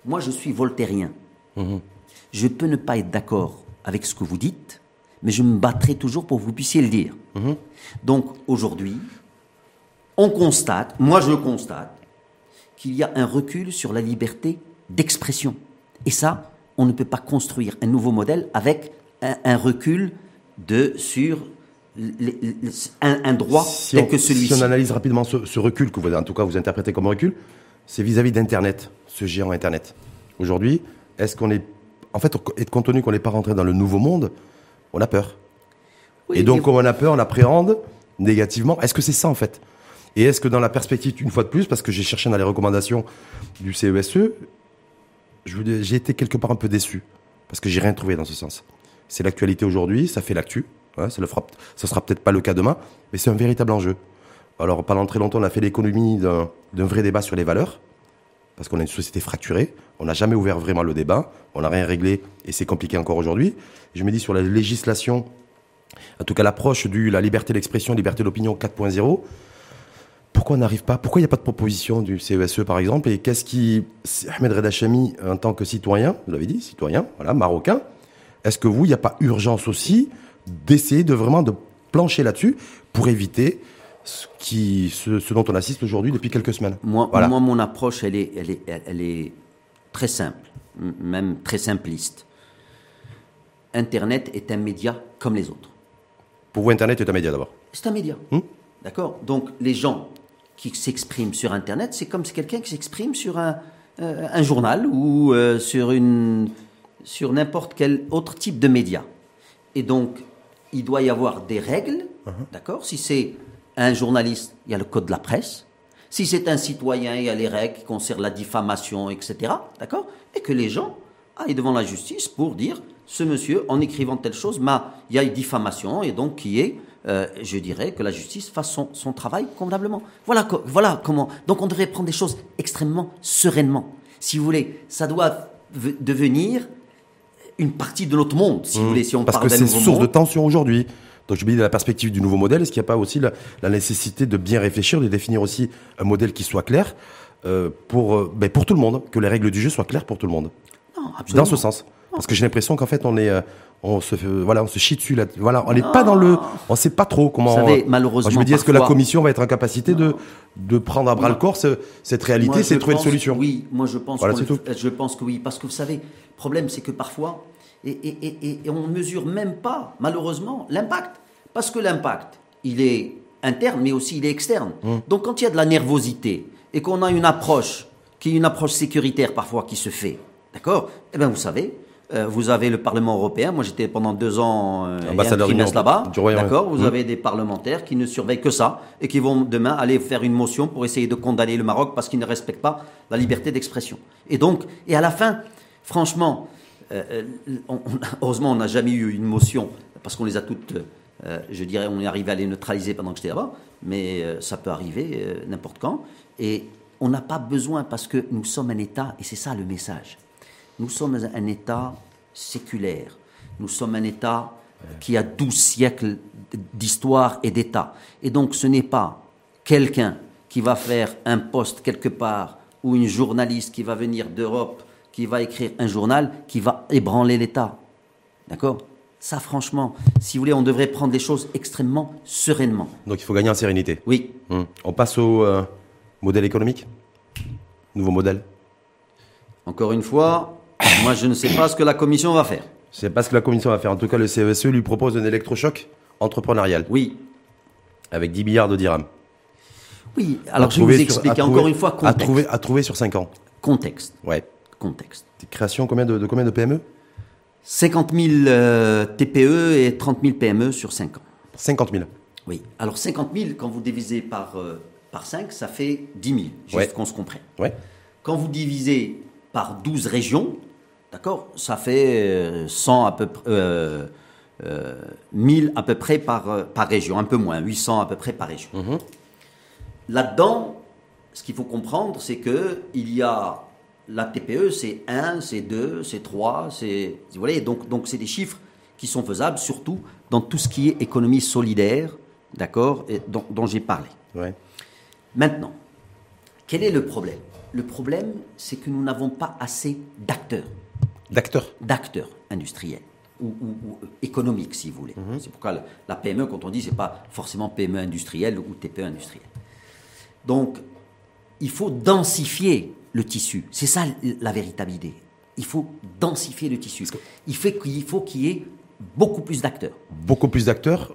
moi je suis voltairien. Mhm. Je peux ne pas être d'accord avec ce que vous dites, mais je me battrai toujours pour que vous puissiez le dire. Mhm. Donc aujourd'hui, on constate, moi je constate, qu'il y a un recul sur la liberté d'expression. Et ça, on ne peut pas construire un nouveau modèle avec un, recul de sur un, droit tel que celui-ci. Si on analyse rapidement ce, recul que vous, en tout cas, vous interprétez comme recul, c'est vis-à-vis d'Internet, ce géant Internet. Aujourd'hui, est-ce qu'on est, en fait, compte tenu qu'on n'est pas rentré dans le nouveau monde, on a peur. et donc, comme on a peur, on appréhende négativement. Est-ce que c'est ça, en fait? Et est-ce que dans la perspective, une fois de plus, parce que j'ai cherché dans les recommandations du CESE, e, j'ai été quelque part un peu déçu. Parce que j'ai rien trouvé dans ce sens. C'est l'actualité aujourd'hui, ça fait l'actu. ça ne ça sera peut-être pas le cas demain, mais c'est un véritable enjeu. Alors, pendant très longtemps, on a fait l'économie d'un vrai débat sur les valeurs parce qu'on a une société fracturée, on n'a jamais ouvert vraiment le débat, on n'a rien réglé et c'est compliqué encore aujourd'hui. Je me dis sur la législation, en tout cas l'approche de la liberté d'expression, liberté d'opinion 4.0, pourquoi on n'arrive pas Pourquoi il n'y a pas de proposition du CESE e, par exemple Et qu'est-ce qui, Ahmed Redachami, en tant que citoyen, vous l'avez dit, citoyen, voilà, marocain, est-ce que vous, il n'y a pas urgence aussi d'essayer de vraiment de plancher là-dessus pour éviter ce, qui, ce, dont on assiste aujourd'hui depuis quelques semaines. Moi, moi, mon approche, elle est, elle, est, elle est très simple, même très simpliste. Internet est un média comme les autres. Pour vous, Internet est un média d'abord C'est un média. Hmm D'accord? Donc, les gens qui s'expriment sur Internet, c'est comme quelqu'un qui s'exprime sur un, euh, un, journal ou euh, sur, une, sur n'importe quel autre type de média. Et donc, il doit y avoir des règles, uh-huh. d'accord? Si c'est un journaliste, il y a le code de la presse. Si c'est un citoyen, il y a les règles qui concernent la diffamation, etc. D'accord? Et que les gens aillent devant la justice pour dire ce monsieur, en écrivant telle chose, il y a une diffamation et donc qui est, euh, je dirais, que la justice fasse son, travail convenablement. Voilà, voilà comment. Donc on devrait prendre des choses extrêmement sereinement. Si vous voulez, ça doit devenir une partie de notre monde, si vous mmh. voulez, si on Parce que c'est source de tension aujourd'hui. Donc je me dis, dans la perspective du nouveau modèle, est-ce qu'il n'y a pas aussi la, nécessité de bien réfléchir, de définir aussi un modèle qui soit clair euh, pour, euh, ben, pour tout le monde, que les règles du jeu soient claires pour tout le monde? Non, absolument. Dans ce sens. Parce que j'ai l'impression qu'en fait, on est, euh, on se, voilà, on se chie dessus. Là, voilà, on n'est pas dans le, on sait pas trop comment. Vous savez, malheureusement. je me dis, est-ce que la commission va être en capacité de, de prendre à bras le corps cette réalité, c'est de trouver une solution? Oui, moi je pense. Voilà, je pense que oui, parce que vous savez, le problème c'est que parfois, et, et, et, et on ne mesure même pas, malheureusement, l'impact. Parce que l'impact, il est interne, mais aussi il est externe. Mmh. Donc quand il y a de la nervosité et qu'on a une approche, qui est une approche sécuritaire parfois qui se fait, d'accord? Eh bien vous savez, Euh, vous avez le Parlement européen. Moi, j'étais pendant deux ans euh, Ambassadeur là-bas. D'accord? Vous Mmh. avez des parlementaires qui ne surveillent que ça et qui vont demain aller faire une motion pour essayer de condamner le Maroc parce qu'il ne respecte pas la liberté d'expression. Et donc, et à la fin, franchement, euh, euh, heureusement, on n'a jamais eu une motion parce qu'on les a toutes. euh, je dirais, on est arrivé à les neutraliser pendant que j'étais là-bas, mais ça peut arriver n'importe quand. Et on n'a pas besoin parce que nous sommes un État, et c'est ça le message. Nous sommes un État séculaire. Nous sommes un État qui a 12 siècles d'histoire et d'État. Et donc ce n'est pas quelqu'un qui va faire un poste quelque part ou une journaliste qui va venir d'Europe, qui va écrire un journal, qui va ébranler l'État. D'accord? Ça, franchement, si vous voulez, on devrait prendre les choses extrêmement sereinement. Donc il faut gagner en sérénité. Oui, Hum. On passe au euh, modèle économique? Nouveau modèle? Encore une fois, moi je ne sais pas ce que la Commission va faire. C'est pas ce que la commission va faire. En tout cas, le CESE lui propose un électrochoc entrepreneurial Oui, avec 10 milliards de dirhams. oui. Alors je vais vous expliquer encore trouver- une fois À contexte. trouver, à trouver sur 5 ans. Contexte. Ouais. Contexte. Création combien de, de combien de PME 50 000 euh, TPE et 30 000 PME sur 5 ans. 50 000. Oui. Alors 50 000, quand vous divisez par, euh, par 5, ça fait 10 000. Juste Ouais. qu'on se comprenne. Ouais. Quand vous divisez par 12 régions, d'accord, ça fait euh, 100 à peu près, euh, euh, 1000 à peu près par, euh, par région, un peu moins, 800 à peu près par région. Là-dedans, ce qu'il faut comprendre, c'est que il y a la TPE, c'est 1, c'est 2, c'est 3, c'est vous voyez, donc donc c'est des chiffres qui sont faisables, surtout dans tout ce qui est économie solidaire, d'accord, dont, dont j'ai parlé. Ouais. Maintenant, quel est le problème? Le problème, c'est que nous n'avons pas assez d'acteurs, D'acteurs. d'acteurs industriels ou, ou- ou, économiques, si vous voulez. C'est pourquoi la, la PME, quand on dit, c'est pas forcément PME industrielle ou TPE industrielle. Donc, il faut densifier le tissu. C'est ça la véritable idée. Il faut densifier le tissu. Il faut qu'il faut qu'il y ait beaucoup plus d'acteurs. Beaucoup plus d'acteurs,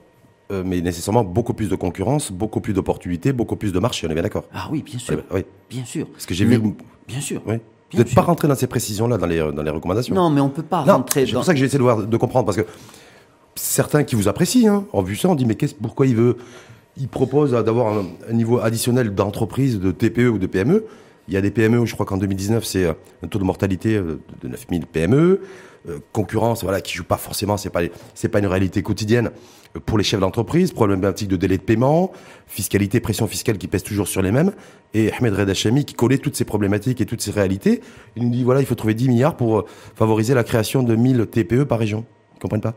euh, mais nécessairement beaucoup plus de concurrence, beaucoup plus d'opportunités, beaucoup plus de marché. On est bien d'accord? Ah oui, bien sûr. Ouais, ouais. Bien sûr. Parce que j'ai vu- Bien sûr. Oui. Bien Vous n'êtes pas rentré dans ces précisions-là dans les, euh, dans les recommandations? Non, mais on peut pas Non, rentrer c'est dans. pour ça que j'ai essayé de, voir, de comprendre, parce que certains qui vous apprécient, hein, en vu ça, on dit mais qu'est-ce- pourquoi il veut, il propose d'avoir un, un niveau additionnel d'entreprise, de TPE ou de PME. Il y a des PME, je crois qu'en 2019, c'est euh, un taux de mortalité euh, de 9000 PME. Euh, concurrence, voilà, qui joue pas forcément, c'est pas, c'est pas une réalité quotidienne pour les chefs d'entreprise, problématique de délai de paiement, fiscalité, pression fiscale qui pèse toujours sur les mêmes. Et Ahmed Reda Hachemi, qui collait toutes ces problématiques et toutes ces réalités, il nous dit voilà, il faut trouver 10 milliards pour favoriser la création de 1000 TPE par région. Ils comprennent pas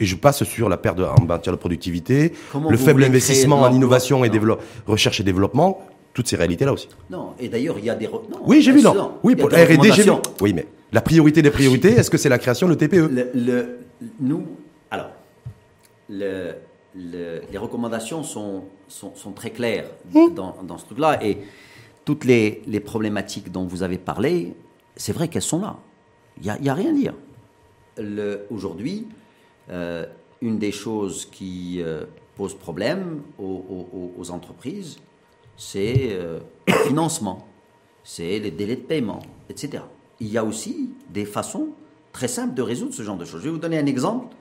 et je passe sur la perte de, en matière de productivité, Comment le faible investissement créer en innovation et recherche et développement, toutes ces réalités-là aussi. Non, et d'ailleurs, il y a des. re- non, Oui, j'ai vu, non. Oui, pour la R&D, j'ai vu. Oui, mais la priorité des priorités, est-ce que c'est la création de TPE Le, le- nous, alors, le- le- les recommandations sont, sont, sont très claires Mmh. dans, dans ce truc-là. Et toutes les, les problématiques dont vous avez parlé, c'est vrai qu'elles sont là. Il n'y a, il y a rien à dire. Aujourd'hui, euh, une des choses qui euh, pose problème aux, aux- aux entreprises, c'est euh, le financement, c'est les délais de paiement, etc. Il y a aussi des façons très simples de résoudre ce genre de choses. Je vais vous donner un exemple.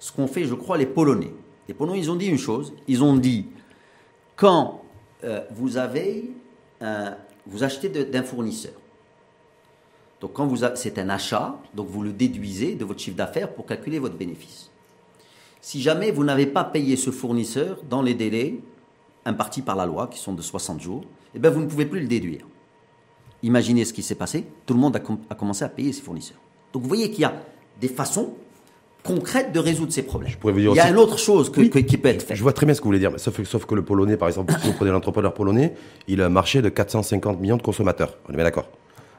Ce qu'ont fait, je crois, les Polonais. Les Polonais, ils ont dit une chose. Ils ont dit quand euh, vous avez vous achetez d'un fournisseur. Donc quand vous c'est un achat, donc vous le déduisez de votre chiffre d'affaires pour calculer votre bénéfice. Si jamais vous n'avez pas payé ce fournisseur dans les délais impartis par la loi, qui sont de 60 jours, eh bien vous ne pouvez plus le déduire. Imaginez ce qui s'est passé. Tout le monde a, com- a commencé à payer ses fournisseurs. Donc vous voyez qu'il y a des façons concrètes de résoudre ces problèmes. pourrais vous dire Il y a aussi- une autre chose que- Oui. que- qui peut être faite. Je vois très bien ce que vous voulez dire, mais sauf, sauf que le Polonais, par exemple, si vous prenez l'entrepreneur polonais, il a un marché de 450 millions de consommateurs. On est bien d'accord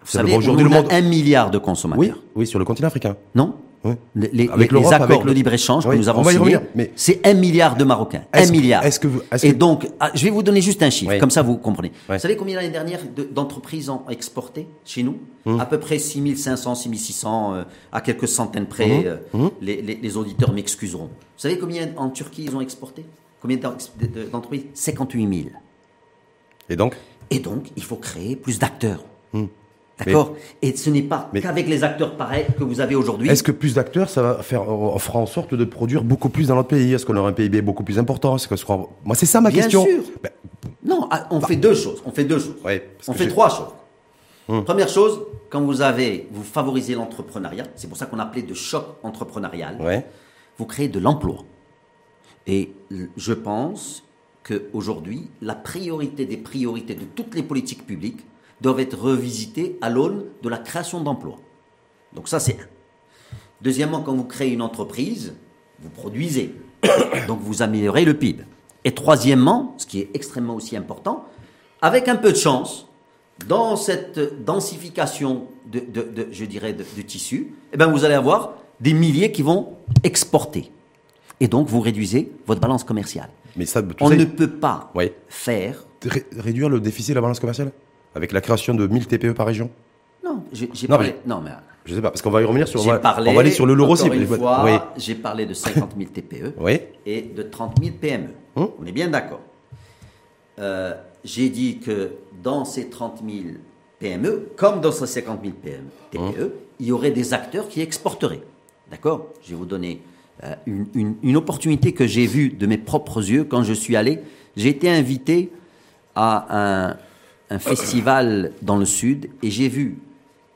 Vous C'est savez, aujourd'hui, le monde. un milliard de consommateurs. Oui, oui, sur le continent africain. Non Oui. Les, les- Avec les l'Europe, accords avec le- de libre-échange Oui, que nous avons signés, mais- c'est un milliard de Marocains. Un milliard. est-ce que vous- est-ce Et que- donc, ah, je vais vous donner juste un chiffre, Oui. comme ça vous comprenez. Vous savez combien l'année dernière de- d'entreprises ont exporté chez nous Hum. À peu près 6500, 6600, euh, à quelques centaines près. Hum. euh, Les, les- les auditeurs m'excuseront. Vous savez combien en Turquie ils ont exporté? Combien d'en- de- de- d'entreprises? 58 000. Et donc? Et donc, il faut créer plus d'acteurs. D'accord Et ce n'est pas qu'avec les acteurs pareils que vous avez aujourd'hui. Est-ce que plus d'acteurs, ça va faire, on fera en sorte de produire beaucoup plus dans notre pays? Est-ce qu'on aura un PIB beaucoup plus important? Est-ce que Moi, c'est ça ma question. Bien sûr. Ben, non, ah, on fait deux choses. On fait deux choses. on fait trois choses. Hum. Première chose, quand vous avez, vous favorisez l'entrepreneuriat, c'est pour ça qu'on appelait de choc entrepreneurial. Vous créez de l'emploi. Et je pense qu'aujourd'hui, la priorité des priorités de toutes les politiques publiques, doivent être revisités à l'aune de la création d'emplois. Donc ça, c'est un. Deuxièmement, quand vous créez une entreprise, vous produisez. Donc vous améliorez le PIB. Et troisièmement, ce qui est extrêmement aussi important, avec un peu de chance, dans cette densification de, de, je dirais, de, tissu, eh ben vous allez avoir des milliers qui vont exporter. Et donc, vous réduisez votre balance commerciale. Mais ça, On ne peut pas faire... réduire le déficit de la balance commerciale? Avec la création de 1000 TPE par région Non, j'ai parlé. non, mais. Je sais pas, parce qu'on va y revenir sur. On va, parlé, on va aller sur le aussi. Une fois, oui. j'ai parlé de 50 000 TPE oui. et de 30 000 PME. On est bien d'accord. Euh, j'ai dit que dans ces 30 000 PME, comme dans ces 50 000 PME, TPE, il y aurait des acteurs qui exporteraient. D'accord? Je vais vous donner euh, une, une, une, opportunité que j'ai vue de mes propres yeux quand je suis allé. J'ai été invité à un, un festival dans le sud et j'ai vu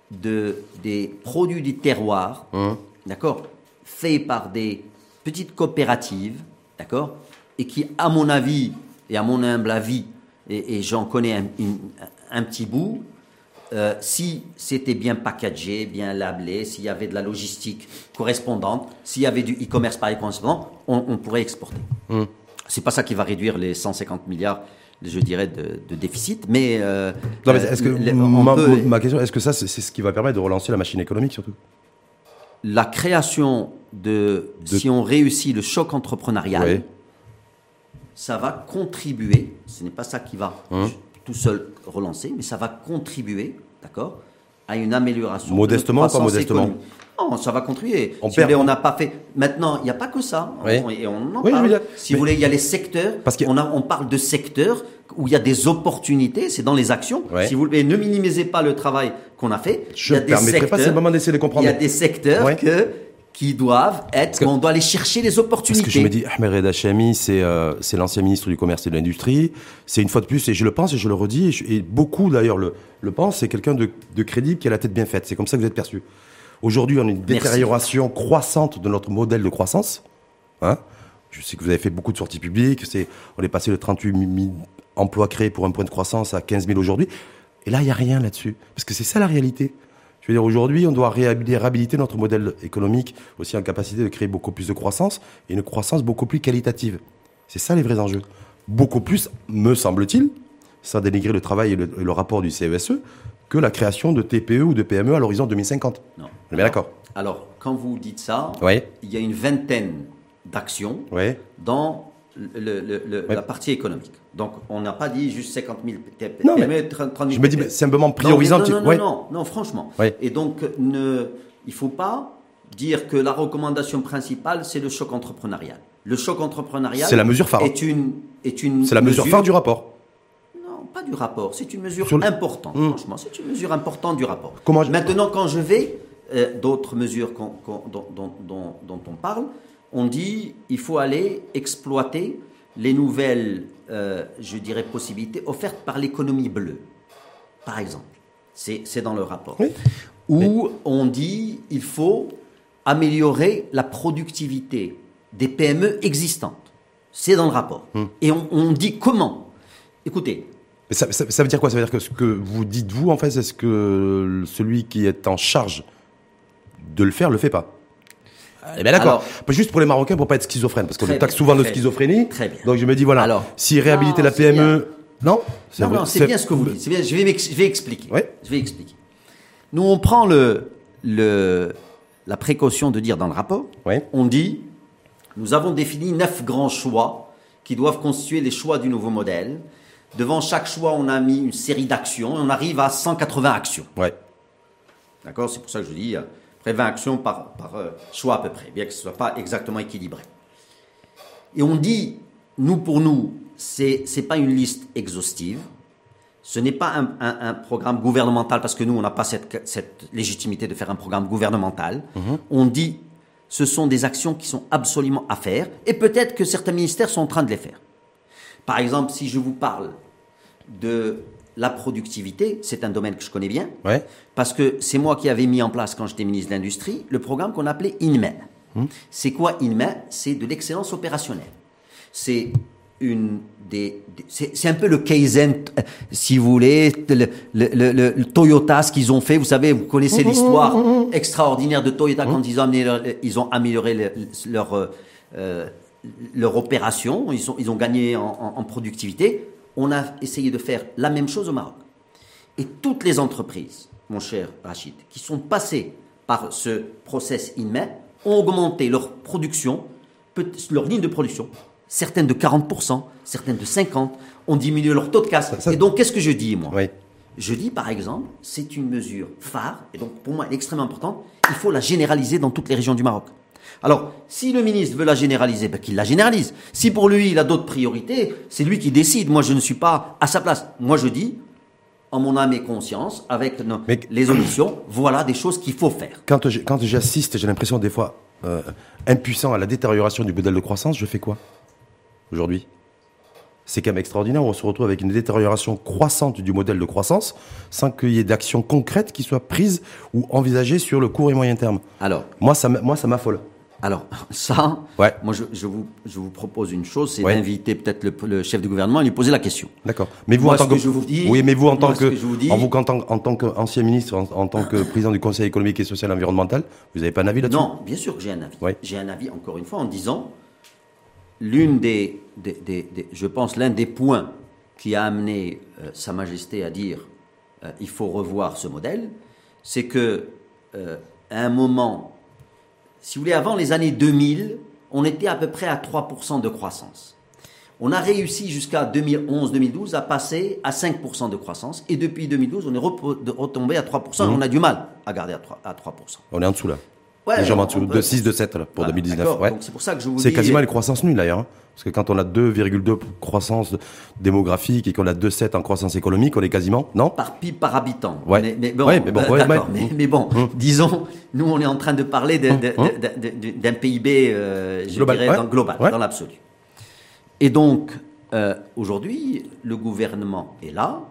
de, des produits du terroir, hein. d'accord, faits par des petites coopératives, d'accord, et qui, à mon avis et à mon humble avis, et, j'en connais un, un, petit bout, euh, si c'était bien packagé, bien labelé, s'il y avait de la logistique correspondante, s'il y avait du e-commerce par correspondant, on, on pourrait exporter. Mmh. C'est pas ça qui va réduire les 150 milliards je dirais, de, déficit. Mais, euh, non, mais est-ce que euh, ma, question, est-ce que ça, c'est ce qui va permettre de relancer la machine économique surtout? La création de, si on réussit le choc entrepreneurial, ça va contribuer. Ce n'est pas ça qui va hein? tout seul relancer, mais ça va contribuer, d'accord, à une amélioration. Modestement ou pas modestement? Non, ça va contribuer. On si on n'a pas fait. Maintenant, il n'y a pas que ça. et on en parle. si vous voulez, il y a les secteurs. Parce qu'on on parle de secteurs où il y a des opportunités. C'est dans les actions. Si vous voulez, ne minimisez pas le travail qu'on a fait. Je ne permettrai pas, c'est le moment d'essayer de comprendre. Il y a des secteurs que qui doivent être, on doit aller chercher les opportunités. Parce que je me dis, Ahmed Reda Chami, c'est euh, c'est l'ancien ministre du Commerce et de l'Industrie. C'est une fois de plus, et je le pense et je le redis, et, beaucoup d'ailleurs le, le pensent, c'est quelqu'un de, de crédible qui a la tête bien faite. C'est comme ça que vous êtes perçu. Aujourd'hui, on a une détérioration croissante de notre modèle de croissance. Hein je sais que vous avez fait beaucoup de sorties publiques. C'est, on est passé de 38 000 emplois créés pour un point de croissance à 15 000 aujourd'hui. Et là, il n'y a rien là-dessus. Parce que c'est ça la réalité. Je veux dire, aujourd'hui, on doit réhabiliter notre modèle économique, aussi en capacité de créer beaucoup plus de croissance et une croissance beaucoup plus qualitative. C'est ça les vrais enjeux. Beaucoup plus, me semble-t-il, sans dénigrer le travail et le rapport du CESE, que la création de TPE ou de PME à l'horizon 2050. Non. On est bien d'accord. Alors, quand vous dites ça, il y a une vingtaine d'actions dans la partie économique. Donc, on n'a pas dit juste 50 000 TPE, non, mais 30 000 Je me dis, c'est simplement priorisant. Non, non, non, non, franchement. Et donc, ne, il ne faut pas dire que la recommandation principale, c'est le choc entrepreneurial. Le choc entrepreneurial c'est la mesure phare. est une, est une C'est la mesure, phare du rapport pas du rapport, c'est une mesure importante, hmm. franchement, c'est une mesure importante du rapport. Maintenant, quand je vais, euh, d'autres mesures dont, on parle, on dit il faut aller exploiter les nouvelles, euh, je dirais, possibilités offertes par l'économie bleue, par exemple. C'est dans le rapport. Où on dit il faut améliorer la productivité des PME existantes. C'est dans le rapport. Hmm. Et on, on dit comment? Écoutez, ça, ça, veut dire quoi? Ça veut dire que ce que vous dites vous, en fait, c'est ce que celui qui est en charge de le faire le fait pas. Eh bien d'accord. Juste pour les Marocains, pour pas être schizophrène, parce qu'on taxe souvent de schizophrénie. Très bien. Donc je me dis voilà, Alors, si réhabiliter la PME, non Non, non, c'est bien ce que vous dites. Bien. Je vais, je vais expliquer. Je vais expliquer. Nous, on prend le, le, la précaution de dire dans le rapport, on dit, nous avons défini neuf grands choix qui doivent constituer les choix du nouveau modèle Devant chaque choix, on a mis une série d'actions et on arrive à 180 actions. Ouais. D'accord? C'est pour ça que je dis euh, près 20 actions par, euh, choix à peu près, bien que ce ne soit pas exactement équilibré. Et on dit, nous pour nous, ce n'est pas une liste exhaustive. Ce n'est pas un, un, un, programme gouvernemental parce que nous, on n'a pas cette, cette, légitimité de faire un programme gouvernemental. Mhm. On dit, ce sont des actions qui sont absolument à faire et peut-être que certains ministères sont en train de les faire. Par exemple, si je vous parle de la productivité, c'est un domaine que je connais bien, Ouais. parce que c'est moi qui avais mis en place, quand j'étais ministre de l'Industrie, le programme qu'on appelait INME. C'est quoi INME C'est de l'excellence opérationnelle. C'est une des, des- c'est un peu le Kaizen, euh, si vous voulez, le, le, le- le- le Toyota, ce qu'ils ont fait. Vous savez, vous connaissez l'histoire extraordinaire de Toyota quand ils ont amélioré, ils ont amélioré le- leur euh, euh, leur opération. Ils, sont, ils ont gagné en, en- en productivité. On a essayé de faire la même chose au Maroc. Et toutes les entreprises, mon cher Rachid, qui sont passées par ce process INME ont augmenté leur production, leur ligne de production, certaines de 40%, certaines de 50%, ont diminué leur taux de casse. ça- Et donc, qu'est-ce que je dis, moi? Oui. Je dis, par exemple, c'est une mesure phare, et donc pour moi, elle est extrêmement importante, il faut la généraliser dans toutes les régions du Maroc. Alors, si le ministre veut la généraliser, ben, qu'il la généralise. Si pour lui, il a d'autres priorités, c'est lui qui décide. Moi, je ne suis pas à sa place. Moi, je dis, en mon âme et conscience, avec nos- Mais- les auditions, voilà des choses qu'il faut faire. Quand j'assiste, j'ai l'impression des fois euh, impuissant à la détérioration du modèle de croissance, je fais quoi aujourd'hui? C'est quand même extraordinaire. On se retrouve avec une détérioration croissante du modèle de croissance sans qu'il y ait d'actions concrètes qui soient prises ou envisagées sur le court et moyen terme. Alors, Moi, ça, moi, ça m'affole. Alors ça, Ouais. moi, je, je vous, je vous propose une chose, c'est Ouais. d'inviter peut-être le, le chef du gouvernement et lui poser la question. D'accord. Mais vous, Moi, en tant que, que je vous dis- oui, mais vous en tant moi, que, que je vous dis- en, vous, en tant, en tant qu'ancien ministre, en, en tant que président du Conseil économique et social et environnemental, vous n'avez pas un avis là-dessus? Non, bien sûr que j'ai un avis. J'ai un avis, encore une fois, en disant, l'une des, des- des- des- je pense, l'un des points qui a amené euh, Sa Majesté à dire euh, il faut revoir ce modèle, c'est que euh, à un moment, si vous voulez, avant les années 2000, on était à peu près à 3% de croissance. On a réussi jusqu'à 2011-2012 à passer à 5% de croissance. Et depuis 2012, on est retombé à 3%. Mmh. Et on a du mal à garder à 3%. à 3%. On est en dessous là. Ouais, Légèrement en dessous. peut- De 6, de 7 là, pour Voilà, 2019. d'accord. Ouais. C'est pour ça que je vous C'est quasiment une croissance nulle d'ailleurs. Parce que quand on a 2,2 croissance démographique et qu'on a 2,7 en croissance économique, on est quasiment, non par PIB par habitant. Ouais. Mais, mais bon, Ouais, mais bon, euh, ouais, d'accord, ouais. mais, mais bon, Hum. disons, nous on est en train de parler Hum. de- d'un PIB, euh, je Global, dirais, dans, global, dans l'absolu. Et donc, euh, aujourd'hui, le gouvernement est là,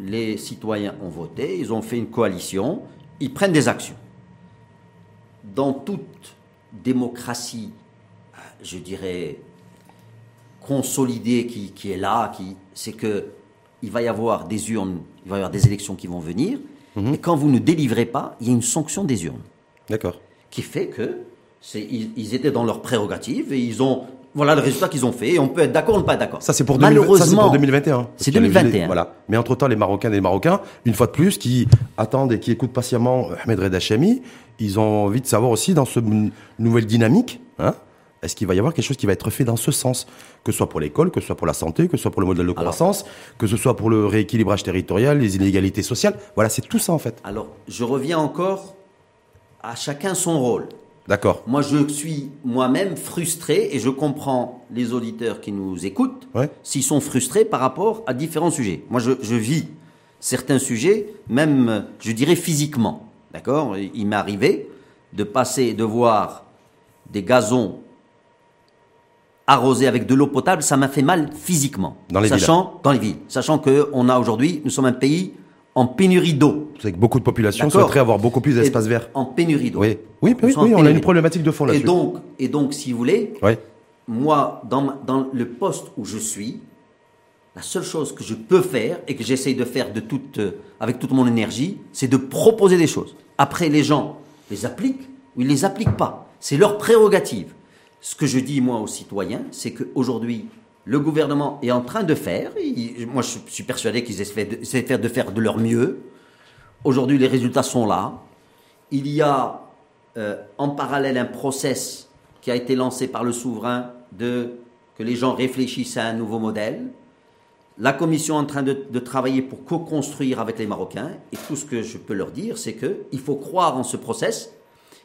les citoyens ont voté, ils ont fait une coalition, ils prennent des actions. Dans toute démocratie, euh, je dirais, consolidée qui, qui est là, qui, c'est que il va y avoir des urnes, il va y avoir des élections qui vont venir, Mhm. et quand vous ne délivrez pas, il y a une sanction des urnes D'accord. qui fait que c'est, ils, ils étaient dans leurs prérogatives et ils ont voilà le résultat qu'ils ont fait. Et on peut être d'accord ou ne pas être d'accord. Ça, c'est pour, 2020 ça, c'est Malheureusement, pour 2021. Parce C'est qu'il y a les- 2021. Voilà. Mais entre-temps, les Marocains et les Marocains, une fois de plus, qui attendent et qui écoutent patiemment Ahmed Reda Chami, ils ont envie de savoir aussi dans ce nouvelle dynamique, hein, est-ce qu'il va y avoir quelque chose qui va être fait dans ce sens Que ce soit pour l'école, que ce soit pour la santé, que ce soit pour le modèle de Alors- croissance, que ce soit pour le rééquilibrage territorial, les inégalités sociales? Voilà, c'est tout ça en fait. Alors, je reviens encore à chacun son rôle. D'accord. Moi, je suis moi-même frustré et je comprends les auditeurs qui nous écoutent Ouais. s'ils sont frustrés par rapport à différents sujets. Moi, je, je vis certains sujets, même, je dirais, physiquement. D'accord? Il m'est arrivé de passer, de voir des gazons arrosés avec de l'eau potable, ça m'a fait mal physiquement. Dans les sachant, Dans les villes. Sachant que on a aujourd'hui, nous sommes un pays en pénurie d'eau. C'est que beaucoup de populations souhaiteraient avoir beaucoup plus d'espace Et- vert. En pénurie d'eau. Oui, oui, oui, on a une problématique de fond Et là-dessus. donc, et donc, si vous voulez, moi, dans le poste où je suis, la seule chose que je peux faire et que j'essaye de faire de toute, euh, avec toute mon énergie, c'est de proposer des choses. Après, les gens les appliquent ou ils les appliquent pas. C'est leur prérogative. Ce que je dis, moi, aux citoyens, c'est qu'aujourd'hui, le gouvernement est en train de faire, moi je suis persuadé qu'ils essaient de faire de leur mieux. Aujourd'hui, les résultats sont là. Il y a euh, en parallèle un process qui a été lancé par le souverain de que les gens réfléchissent à un nouveau modèle. La commission est en train de, de travailler pour co-construire avec les Marocains. Et tout ce que je peux leur dire, c'est qu'il faut croire en ce process,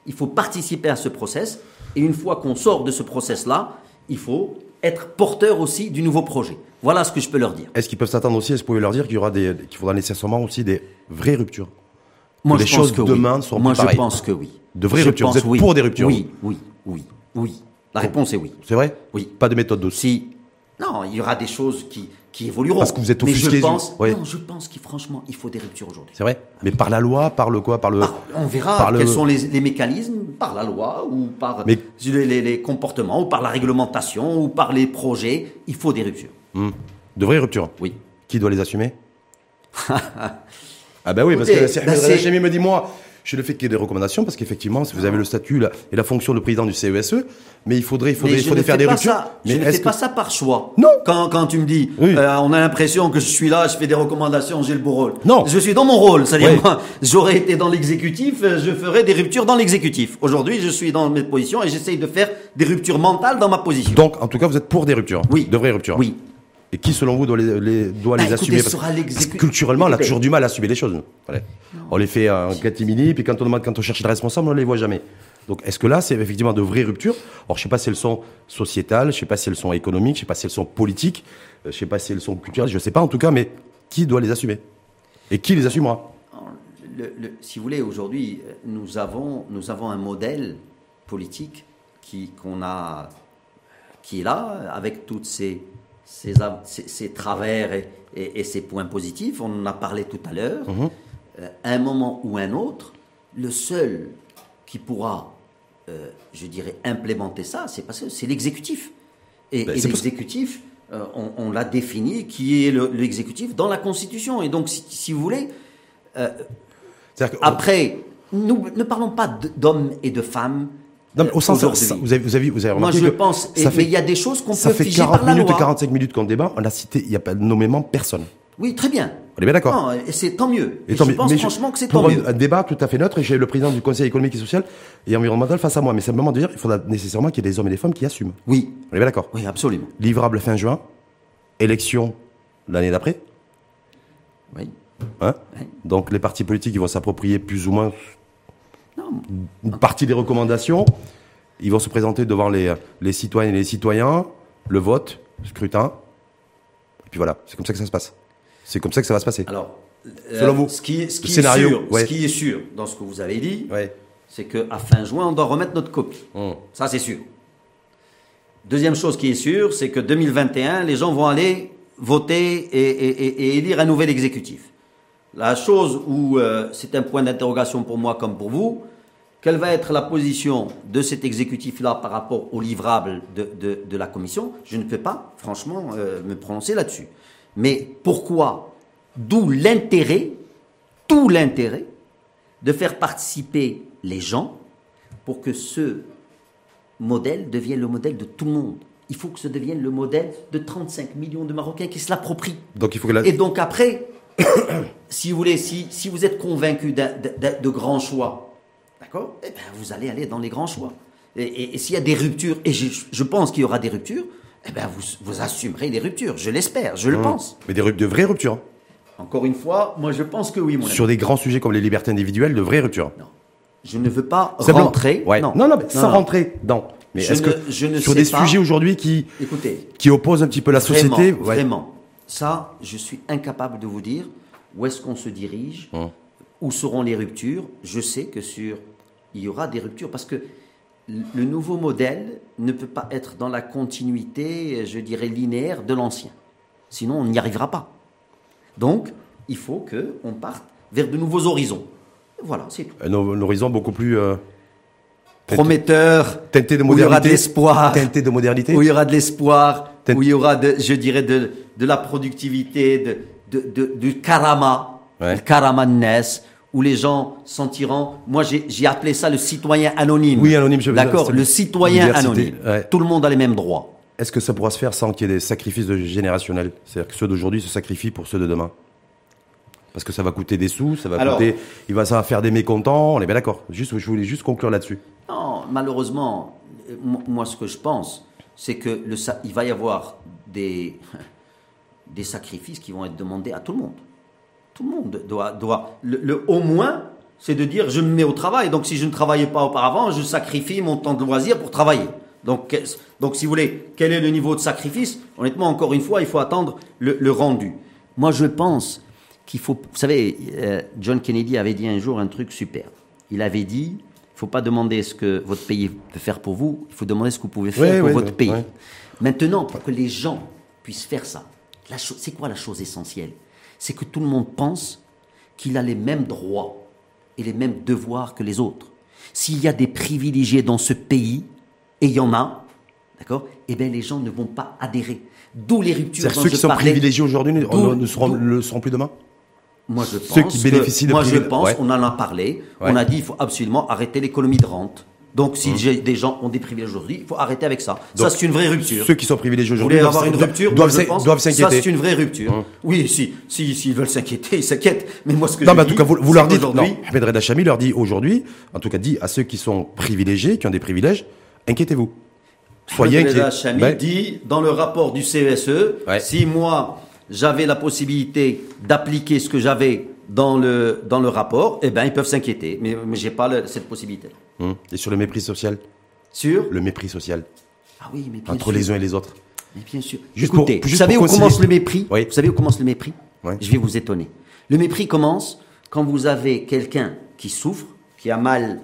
il faut participer à ce process. Et une fois qu'on sort de ce process-là, il faut être porteur aussi du nouveau projet. Voilà ce que je peux leur dire. Est-ce qu'ils peuvent s'attendre aussi, est-ce que vous pouvez leur dire qu'il y aura des, qu'il faudra nécessairement aussi des vraies ruptures? Moi, les je pense choses que demain oui. ne seront Moi, plus je pareilles. pense que oui. De vraies Je ruptures. Vous êtes oui. pour des ruptures Oui, oui, oui, oui. La réponse est oui. C'est vrai? Oui. Pas de méthode douce. Si, non, il y aura des choses qui, qui évolueront. Parce que vous êtes Mais offusqué, je pense, oui. non, je pense qu'il franchement, il faut des ruptures aujourd'hui. C'est vrai Mais par la loi, par le quoi Par le. Par- on verra par le- quels sont les, les mécanismes, par la loi ou par Mais- les, les- les comportements ou par la réglementation ou par les projets. Il faut des ruptures. Hmm. De vraies ruptures. Oui. Qui doit les assumer? Ah ben oui, parce que Ahmed c'est- Hachemi me dit moi, je le fais qu'il y ait des recommandations parce qu'effectivement, si vous avez le statut là, et la fonction de président du CESE, mais il faudrait, il faudrait, il faudrait ne faire fais des pas ruptures. ça. Mais je ne fais que pas ça par choix. Non. Quand, quand tu me dis, Oui. euh, on a l'impression que je suis là, je fais des recommandations, j'ai le beau rôle. Non. Je suis dans mon rôle. C'est-à-dire, Oui. moi, j'aurais été dans l'exécutif, euh, je ferais des ruptures dans l'exécutif. Aujourd'hui, je suis dans mes positions et j'essaye de faire des ruptures mentales dans ma position. donc, en tout cas, vous êtes pour des ruptures Oui. De vraies ruptures Oui. Et qui, selon vous, doit les, les- doit Bah, les écoutez, assumer ce parce, que culturellement, on a toujours du mal à assumer les choses. Voilà. On les fait en catimini, puis quand on demande, quand on cherche des responsables, on les voit jamais. Donc, est-ce que là, c'est effectivement de vraies ruptures Alors, je sais pas si elles sont sociétales, je sais pas si elles sont économiques, je sais pas si elles sont politiques, euh, je sais pas si elles sont culturelles, je sais pas en tout cas, mais qui doit les assumer? Et qui les assumera? Le- le- si vous voulez, aujourd'hui, euh, nous avons, nous avons un modèle politique qui, qu'on a, qui est là, avec toutes ces, ces travers et, et- et ces points positifs. On en a parlé tout à l'heure. Euh, à un moment ou un autre, le seul qui pourra, euh, je dirais, implémenter ça, c'est parce que c'est l'exécutif. Et, Ben, et l'exécutif, euh, on, on l'a défini, qui est le- l'exécutif dans la Constitution. Et donc, si, si vous voulez, après, nous ne parlons pas d'hommes et de femmes. Non, mais au sens, ça- vous avez, vous avez, vous avez Moi, remarqué je que pense, et- ça mais fait, il y a des choses qu'on ça peut fait figer 40 par la minutes, loi. 45 minutes qu'on débat, on a cité, il n'y a pas nommément personne. Oui, très bien. On est bien d'accord. Non, et c'est tant mieux. Et, tant je mieux. pense Mais je- franchement que c'est tant un, mieux. un débat tout à fait neutre, et j'ai le président du Conseil économique et social et environnemental face à moi. Mais simplement de dire, il faudra nécessairement qu'il y ait des hommes et des femmes qui assument. Oui, On est bien d'accord. oui, absolument. Livrable fin juin, élection l'année d'après. Oui. Hein. Donc les partis politiques ils vont s'approprier plus ou moins Non, une partie des recommandations. Ils vont se présenter devant les, les citoyennes et les citoyens, le vote, le scrutin. Et puis voilà, c'est comme ça que ça se passe. C'est comme ça que ça va se passer. alors, euh, Selon vous, ce qui, est- ce le qui scénario, est sûr, ouais. ce qui est sûr dans ce que vous avez dit, Ouais. c'est qu'à fin juin, on doit remettre notre copie. Hum. Ça, c'est sûr. Deuxième chose qui est sûre, c'est que 2021, les gens vont aller voter et, et- et- et élire un nouvel exécutif. La chose où euh, c'est un point d'interrogation pour moi comme pour vous, quelle va être la position de cet exécutif-là par rapport au livrable de, de- de la commission? Je ne peux pas, franchement, euh, me prononcer là-dessus. Mais pourquoi? D'où l'intérêt, tout l'intérêt, de faire participer les gens pour que ce modèle devienne le modèle de tout le monde. Il faut que ce devienne le modèle de 35 millions de Marocains qui se l'approprient. Donc il faut que la... Et donc après, si vous voulez, si, si vous êtes convaincu de grands choix, d'accord Eh bien, vous allez aller dans les grands choix. Et, et- et s'il y a des ruptures, et je, je pense qu'il y aura des ruptures, eh bien, vous, vous assumerez les ruptures. Je l'espère, je le Hum. pense. Mais des rup- de vraies ruptures. Encore une fois, moi je pense que oui, mon ami. Sur des grands sujets comme les libertés individuelles, de vraies ruptures. Non. Je ne veux pas Simplement. rentrer. Ouais. Non, non, mais sans rentrer dans. Mais Je est-ce ne- que je ne sur des pas. sujets aujourd'hui qui, Écoutez, qui opposent un petit peu la Vraiment, société, ouais. Vraiment. Ça, je suis incapable de vous dire où est-ce qu'on se dirige, Hum. où seront les ruptures. Je sais que sur, il y aura des ruptures parce que le nouveau modèle ne peut pas être dans la continuité, je dirais, linéaire de l'ancien. Sinon, on n'y arrivera pas. Donc, il faut que on parte vers de nouveaux horizons. Voilà, c'est tout. un, horizon beaucoup plus euh, Prometteur, teinté de où il y aura de l'espoir, Teinté de modernité. où il y aura de l'espoir, où il y aura, de, je dirais, de, de la productivité, de, de, de- du karama, Ouais. le karama où les gens sentiront. Moi, j'ai appelé ça le citoyen anonyme. Oui, anonyme, je- D'accord, c'est- le citoyen anonyme. ouais. Tout le monde a les mêmes droits. Est-ce que ça pourra se faire sans qu'il y ait des sacrifices de générationnels? C'est-à-dire que ceux d'aujourd'hui se sacrifient pour ceux de demain? Parce que ça va coûter des sous, ça va Alors- coûter, il va, ça va faire des mécontents, on est bien d'accord. Juste, je voulais juste conclure là-dessus. Non, malheureusement, mo- moi, ce que je pense, c'est que le, il va y avoir des, des sacrifices qui vont être demandés à tout le monde. Tout le monde doit, doit le, le au moins, c'est de dire je me mets au travail. Donc, si je ne travaillais pas auparavant, je sacrifie mon temps de loisir pour travailler. Donc, donc, si vous voulez, quel est le niveau de sacrifice? Honnêtement, encore une fois, il faut attendre le, le rendu. Moi, je pense qu'il faut. Vous savez, euh, John Kennedy avait dit un jour un truc super. Il avait dit il ne faut pas demander ce que votre pays peut faire pour vous, il faut demander ce que vous pouvez faire Ouais, pour ouais, votre ouais, pays. Maintenant, pour que les gens puissent faire ça, c'est quoi la chose essentielle? C'est que tout le monde pense qu'il a les mêmes droits et les mêmes devoirs que les autres. S'il y a des privilégiés dans ce pays, et il y en a, d'accord Eh bien, les gens ne vont pas adhérer. D'où les ruptures dont ceux je qui sont privilégiés aujourd'hui ne, seront, le seront plus demain? Moi, je pense Ceux qui que- bénéficient de Moi, je pense, ouais. on en a parlé, Ouais. on a dit il faut absolument arrêter l'économie de rente. Donc, Mmh. si j'ai- des gens ont des privilèges aujourd'hui, il faut arrêter avec ça. ça, c'est une vraie rupture. Ceux qui sont privilégiés aujourd'hui doivent avoir une rupture doivent moi, je s'in- pense, doivent Ça, s'inquiéter. c'est une vraie rupture. Oui, si, si, s'ils veulent s'inquiéter, ils s'inquiètent. Mais moi, ce que Non, je mais en tout cas, vous, leur dites, non, Ahmed Reda Chami leur dit aujourd'hui, en tout cas, dit à ceux qui sont privilégiés, qui ont des privilèges, inquiétez-vous. Soyez inquiets. Chami Ben, dit dans le rapport du CESE, Ouais. si moi j'avais la possibilité d'appliquer ce que j'avais dans le, dans le rapport, eh ben ils peuvent s'inquiéter. Mais, mais j'ai pas le- cette possibilité. Hum, Et sur le mépris social, Sûr le mépris social Ah oui, mais bien entre sûr. les uns et les autres. Mais bien sûr. Juste Écoutez, pour- vous savez pour où commence le mépris Oui. Vous savez où commence le mépris. Je vais vous étonner. Le mépris commence quand vous avez quelqu'un qui souffre, qui a mal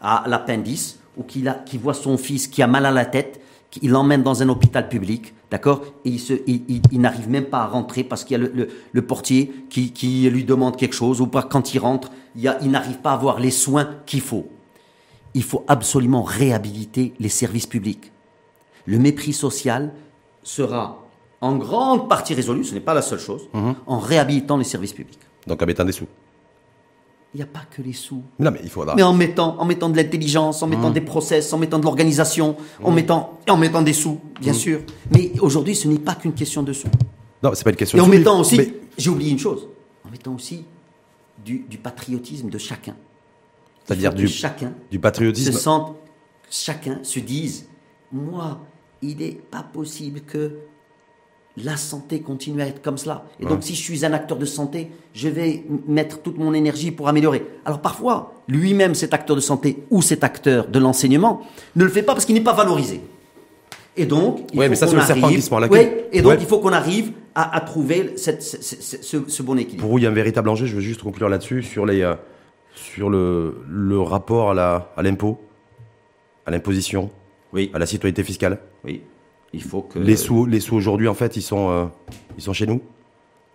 à l'appendice, ou qui, a- qui voit son fils qui a mal à la tête, il l'emmène dans un hôpital public, d'accord Et il, se- il- il- il n'arrive même pas à rentrer parce qu'il y a le, le- le portier qui, qui lui demande quelque chose, ou quand il rentre, il, a- il n'arrive pas à avoir les soins qu'il faut. Il faut absolument réhabiliter les services publics le mépris social sera en grande partie résolu, ce n'est pas la seule chose, Mhm. en réhabilitant les services publics. Donc en mettant des sous. Il n'y a pas que les sous. Non, mais il faudra. Mais en mettant, en mettant de l'intelligence, en Mhm. mettant des process, en mettant de l'organisation, en, mettant, et en mettant des sous, bien Mhm. sûr. Mais aujourd'hui, ce n'est pas qu'une question de sous. Non, c'est pas une question Et en de sous, mettant mais- aussi, mais- j'ai oublié une chose, en mettant aussi du, du patriotisme de chacun. C'est-à-dire du- chacun du se patriotisme. chacun se dise, moi, il n'est pas possible que la santé continue à être comme cela. Et donc, si je suis un acteur de santé, je vais mettre toute mon énergie pour améliorer. Alors, parfois, lui-même, cet acteur de santé ou cet acteur de l'enseignement, ne le fait pas parce qu'il n'est pas valorisé. Et donc, il Ouais, faut mais ça, c'est qu'on le serpent arrive- qui se mord la queue. Ouais, et donc, Ouais. il faut qu'on arrive à, à trouver cette- ce, ce- ce- ce bon équilibre. Pour vous, il y a un véritable enjeu. Je veux juste conclure là-dessus sur les, euh, sur le, le rapport à l'impôt, à l'imposition, Oui, à la citoyenneté fiscale. oui. Il faut que... Les sous, les sous aujourd'hui, en fait, ils sont, euh, ils sont chez nous.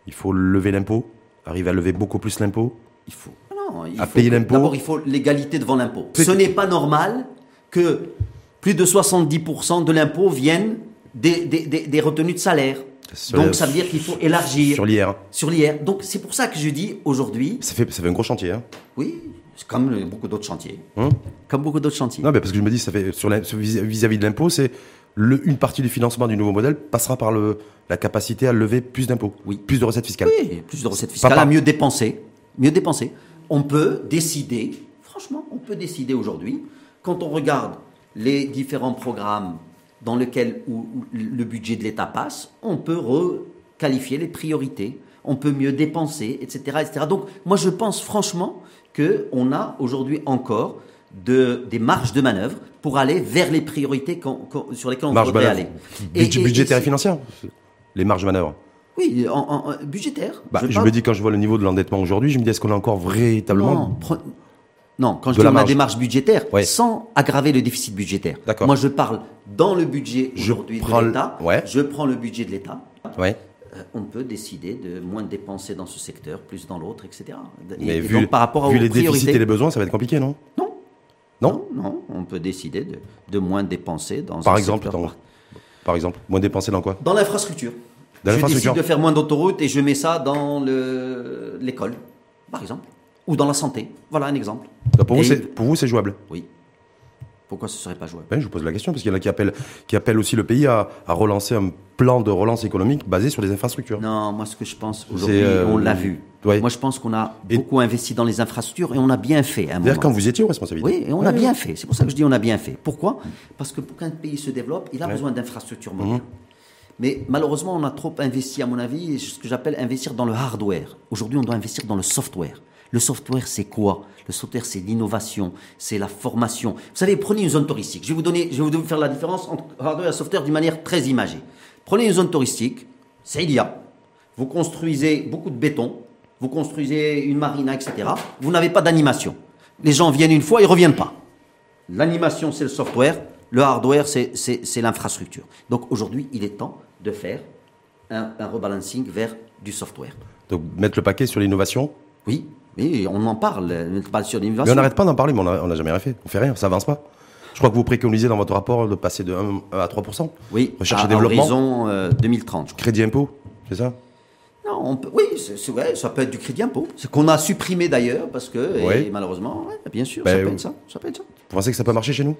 Il faut lever l'impôt, arriver à lever beaucoup plus l'impôt. Il faut. Non, il À faut payer l'impôt. D'abord, il faut l'égalité devant l'impôt. Ce n'est pas normal que plus de 70% de l'impôt vienne des, des, des- des retenues de salaire. Sur Donc, le- ça veut dire qu'il faut élargir Sur l'IR. sur l'IR. Donc, c'est pour ça que je dis aujourd'hui, Ça fait, ça fait un gros chantier. Hein. oui, comme beaucoup d'autres chantiers. Hein Comme beaucoup d'autres chantiers. non, mais parce que je me dis, ça fait sur la- sur vis- vis-à-vis de l'impôt, c'est le, une partie du financement du nouveau modèle passera par le, la capacité à lever plus d'impôts, Oui. plus de recettes fiscales. Oui, plus de recettes fiscales Papa. à mieux dépenser. Mieux dépenser. On peut décider, franchement, on peut décider aujourd'hui, quand on regarde les différents programmes dans où- où le budget de l'État passe, on peut requalifier les priorités, on peut mieux dépenser, etc. etc. Donc, moi, je pense franchement qu'on a aujourd'hui encore de, des marges de manœuvre pour aller vers les priorités sur lesquelles on Marge voudrait manœuvre. aller. Budget- budgétaire et, financière. Les marges de manœuvre. Oui, en, en- en- budgétaire. Bah, je me dis, quand je vois le niveau de l'endettement aujourd'hui, je me dis, est-ce qu'on a encore véritablement. Non, non, quand je dis la on a marge. des marges budgétaires, Ouais. sans aggraver le déficit budgétaire. D'accord. Moi, je parle dans le budget aujourd'hui de le- l'État. ouais. Je prends le budget de l'État. Ouais. Euh, on peut décider de moins dépenser dans ce secteur, plus dans l'autre, etc. Et- Mais et vu, donc, par rapport vu aux les déficits et les besoins, ça va être compliqué, non? Non, Non? Non, on peut décider de, de moins dépenser dans Par un exemple, secteur dans- par- exemple, moins dépenser dans quoi? Dans l'infrastructure. Dans je décide de faire moins d'autoroutes et je mets ça dans le- l'école, par exemple, ou dans la santé. Voilà un exemple. Donc, Pour vous, Et- c'est- pour vous, c'est jouable? Oui. Pourquoi ce serait pas jouable? Ben, Je vous pose la question, parce qu'il y en a qui appellent, qui appellent aussi le pays à, à relancer un plan de relance économique basé sur les infrastructures. Non, moi ce que je pense aujourd'hui, euh, on l'a vu. ouais. Moi je pense qu'on a Et- beaucoup investi dans les infrastructures et on a bien fait D'ailleurs, quand vous étiez aux responsabilités. Oui, et on a bien fait. C'est pour ça que je dis on a bien fait. Pourquoi? Parce que pour qu'un pays se développe, il a besoin d'infrastructures modernes. Mhm. Mais malheureusement, on a trop investi, à mon avis, ce que j'appelle investir dans le hardware. Aujourd'hui, on doit investir dans le software. Le software, c'est quoi? Le software, c'est l'innovation, c'est la formation. Vous savez, prenez une zone touristique. Je vais vous donner, je vais vous faire la différence entre hardware et software d'une manière très imagée. Prenez une zone touristique, c'est il y a. Vous construisez beaucoup de béton, vous construisez une marina, etc. Vous n'avez pas d'animation. Les gens viennent une fois, ils reviennent pas. L'animation, c'est le software. Le hardware, c'est l'infrastructure. Donc aujourd'hui, il est temps de faire un, rebalancing vers du software. Donc mettre le paquet sur l'innovation? Oui, oui, on en parle, pas sur l'innovation. Mais on n'arrête pas d'en parler, mais on n'a jamais rien fait. On fait rien, ça avance pas. Je crois que vous préconisez dans votre rapport de passer de 1 à 3% Oui, recherche et développement. horizon 2030. Euh, crédit impôt, c'est ça? Non, on peut, oui, ça peut être du crédit impôt. C'est qu'on a supprimé d'ailleurs, parce que, malheureusement, bien sûr, ça, ben, être ça, ça peut être ça. Vous pensez que ça peut marcher chez nous?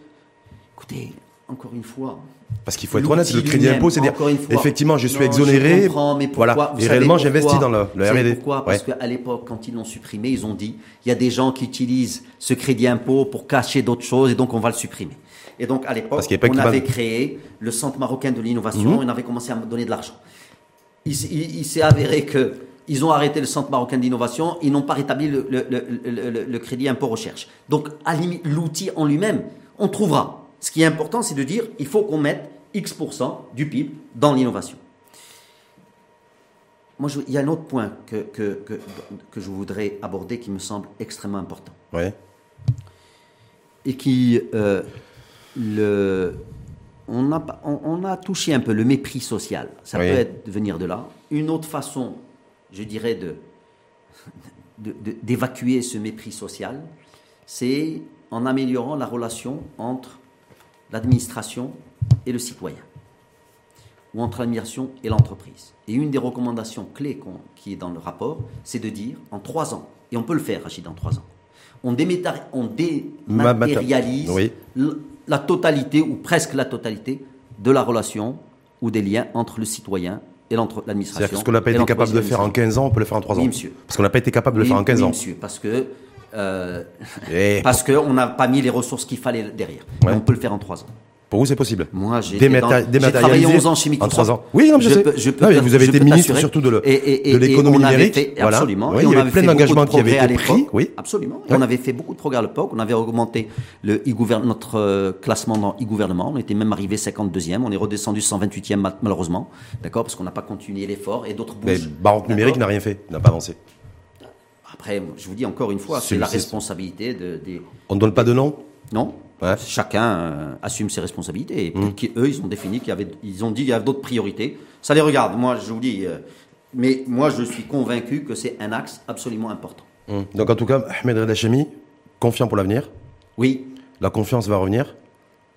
Écoutez, encore une fois. Parce qu'il faut être honnête, le crédit impôt, c'est dire, effectivement, je suis exonéré. Je comprends, mais pourquoi, voilà. et réellement, j'investis dans le, le R&D. Pourquoi Parce qu'à l'époque, quand ils l'ont supprimé, ils ont dit, il y a des gens qui utilisent ce crédit impôt pour cacher d'autres choses, et donc on va le supprimer. Et donc, à l'époque, on avait créé le Centre marocain de l'innovation, et on avait commencé à me donner de l'argent. Il, s'est avéré que ils ont arrêté le Centre marocain d'innovation, ils n'ont pas rétabli le, le, crédit impôt recherche. Donc, à l'outil en lui-même, on trouvera. Ce qui est important, c'est de dire, il faut qu'on mette X% du PIB dans l'innovation. Moi, il y a un autre point que, que, que, que, je voudrais aborder qui me semble extrêmement important. Ouais. Et qui, euh, le, on a, on, a, touché un peu le mépris social. Ça peut être, venir de là. Une autre façon, je dirais, de, d'évacuer ce mépris social, c'est en améliorant la relation entre l'administration et le citoyen, ou entre l'administration et l'entreprise. Et une des recommandations clés qui est dans le rapport, c'est de dire en trois ans, et on peut le faire, Rachid, en trois ans, on, on dématérialise la totalité, ou presque la totalité, de la relation ou des liens entre le citoyen et l'administration. C'est-à-dire que ce qu'on n'a pas été capable de faire en 15 ans, on peut le faire en 3 ans. Oui, monsieur. Parce qu'on n'a pas été capable de le faire en 15 oui, ans. monsieur, parce que euh, parce qu'on n'a pas mis les ressources qu'il fallait derrière. On peut le faire en 3 ans. Pour vous, c'est possible. Moi, j'ai travaillé 11 ans chez Microsoft. En 3 ans. Oui, non, je, sais. je peux, vous avez été ministre surtout de l'économie numérique. Fait, absolument. il y avait plein d'engagements qui avaient été pris. Oui. Absolument. Et on avait fait beaucoup de progrès à l'époque. On avait augmenté le notre euh, classement dans e-gouvernement. On était même arrivé 52e. On est redescendu 128e malheureusement. D'accord? Parce qu'on n'a pas continué l'effort et d'autres bougent. Mais Baroque numérique n'a rien fait, n'a pas avancé. Après, je vous dis encore une fois, c'est la responsabilité de, des. On ne donne pas de nom? Non. Chacun euh, assume ses responsabilités. Et mmh. eux, ils ont défini qu'il y avait, ils ont dit qu'il y avait d'autres priorités. Ça les regarde. Moi, je vous dis, euh, mais moi, je suis convaincu que c'est un axe absolument important. Mmh. Donc, en tout cas, Ahmed Redachemi, confiant pour l'avenir? Oui. La confiance va revenir?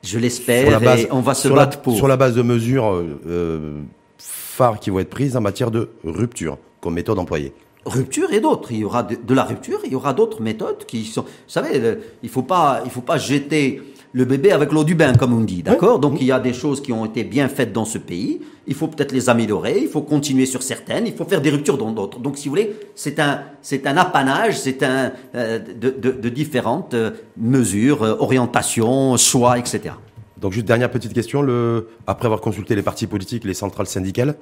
Je l'espère. Et on va se battre pour. Sur la base de mesures euh, phares qui vont être prises en matière de rupture comme méthode employée rupture et d'autres. Il y aura de, la rupture, il y aura d'autres méthodes qui sont. Vous savez, il faut pas, il faut pas jeter le bébé avec l'eau du bain, comme on dit, d'accord? Donc il y a des choses qui ont été bien faites dans ce pays. Il faut peut-être les améliorer. Il faut continuer sur certaines. Il faut faire des ruptures dans d'autres. Donc, si vous voulez, c'est un, c'est un apanage, c'est un euh, de, de, différentes euh, mesures, euh, orientations, choix, etc. Donc, juste dernière petite question. Le, après avoir consulté les partis politiques, les centrales syndicales,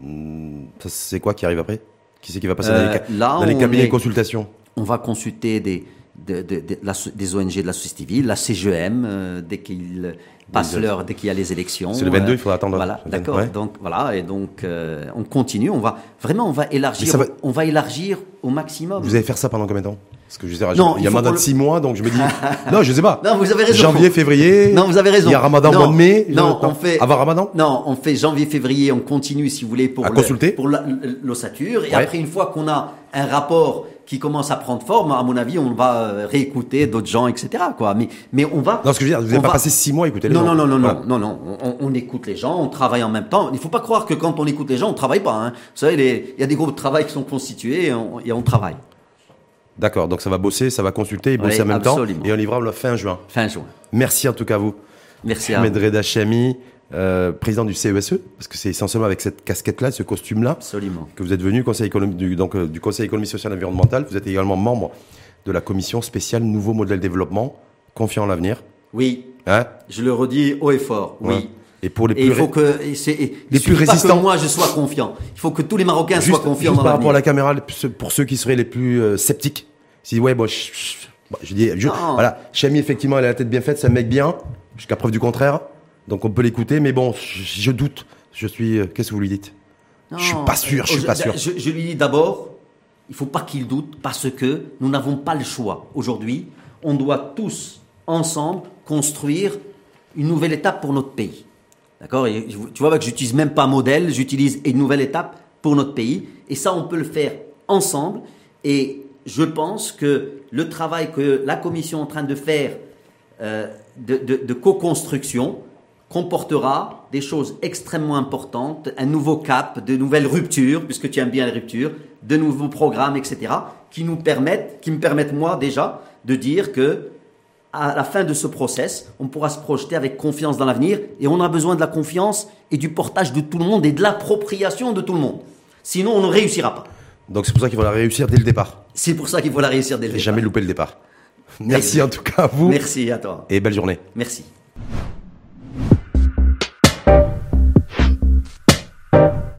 hmm, c'est quoi qui arrive après? Qui c'est qui va passer dans les, euh, les cabinets de consultation On va consulter des, des ONG de la société civile, la CGM, euh, dès qu'il passe l'heure, dès qu'il y a les élections. C'est le 22, il faudra attendre. Voilà, d'accord. Donc voilà, et donc euh, on continue. On va vraiment, on va élargir, on va élargir au maximum. Vous allez faire ça pendant combien de temps? Parce que je sais, non, il y a mandat de 6 mois, donc je me dis, non, je sais pas. Non, vous avez raison. Janvier, février. Non, vous avez raison. Il y a Ramadan mois de mai. Non, on fait. Avant Ramadan? Non, on fait janvier, février. On continue, si vous voulez, pour à consulter pour l'ossature. Et après, une fois qu'on a un rapport qui commence à prendre forme, à mon avis, on va euh, réécouter d'autres gens, etc. Quoi. Mais, mais on va. Non, ce que je veux dire, vous n'avez pas passé six mois à écouter les non, gens. Non, non, non, non, non, non. On, écoute les gens, on travaille en même temps. Il ne faut pas croire que quand on écoute les gens, on travaille pas. Hein. Vous savez, il y a des groupes de travail qui sont constitués et on, et on travaille. D'accord, donc ça va bosser, ça va consulter et bosser en même temps. Et on livrera le fin juin. Fin juin. Merci en tout cas à vous. Merci à vous. Reda Chami, euh, président du CESE, e, parce que c'est essentiellement avec cette casquette-là, ce costume-là, que vous êtes venu conseil du, donc, euh, du Conseil économique, social et environnemental. Vous êtes également membre de la commission spéciale Nouveau modèle développement, confiant en l'avenir. Oui. Hein je le redis haut et fort. Oui. Et pour les plus, il faut que les plus résistants, que moi je sois confiant. Il faut que tous les Marocains soient confiants. Juste par rapport à la caméra, pour ceux qui seraient les plus euh, sceptiques, si ouais, bon, je dis, je, voilà, Chami, effectivement, elle a la tête bien faite, c'est un mec bien, jusqu'à preuve du contraire. Donc on peut l'écouter, mais bon, je, doute. Je suis. euh, Qu'est-ce que vous lui dites? Je suis pas sûr, je suis pas sûr. Je, je lui dis d'abord, il faut pas qu'il doute parce que nous n'avons pas le choix. Aujourd'hui, on doit tous ensemble construire une nouvelle étape pour notre pays. D'accord? Tu vois que j'utilise même pas modèle, j'utilise une nouvelle étape pour notre pays. Et ça, on peut le faire ensemble. Et je pense que le travail que la Commission est en train de faire euh, de, de, de co-construction comportera des choses extrêmement importantes, un nouveau cap, de nouvelles ruptures, puisque tu aimes bien les ruptures, de nouveaux programmes, etc., qui nous permettent, qui me permettent moi déjà de dire que à la fin de ce process, on pourra se projeter avec confiance dans l'avenir et on a besoin de la confiance et du portage de tout le monde et de l'appropriation de tout le monde. Sinon, on ne réussira pas. Donc c'est pour ça qu'il faut la réussir dès le départ. C'est pour ça qu'il faut la réussir dès le et départ. jamais louper le départ. Merci en tout cas à vous. Merci à toi. Et belle journée. Merci.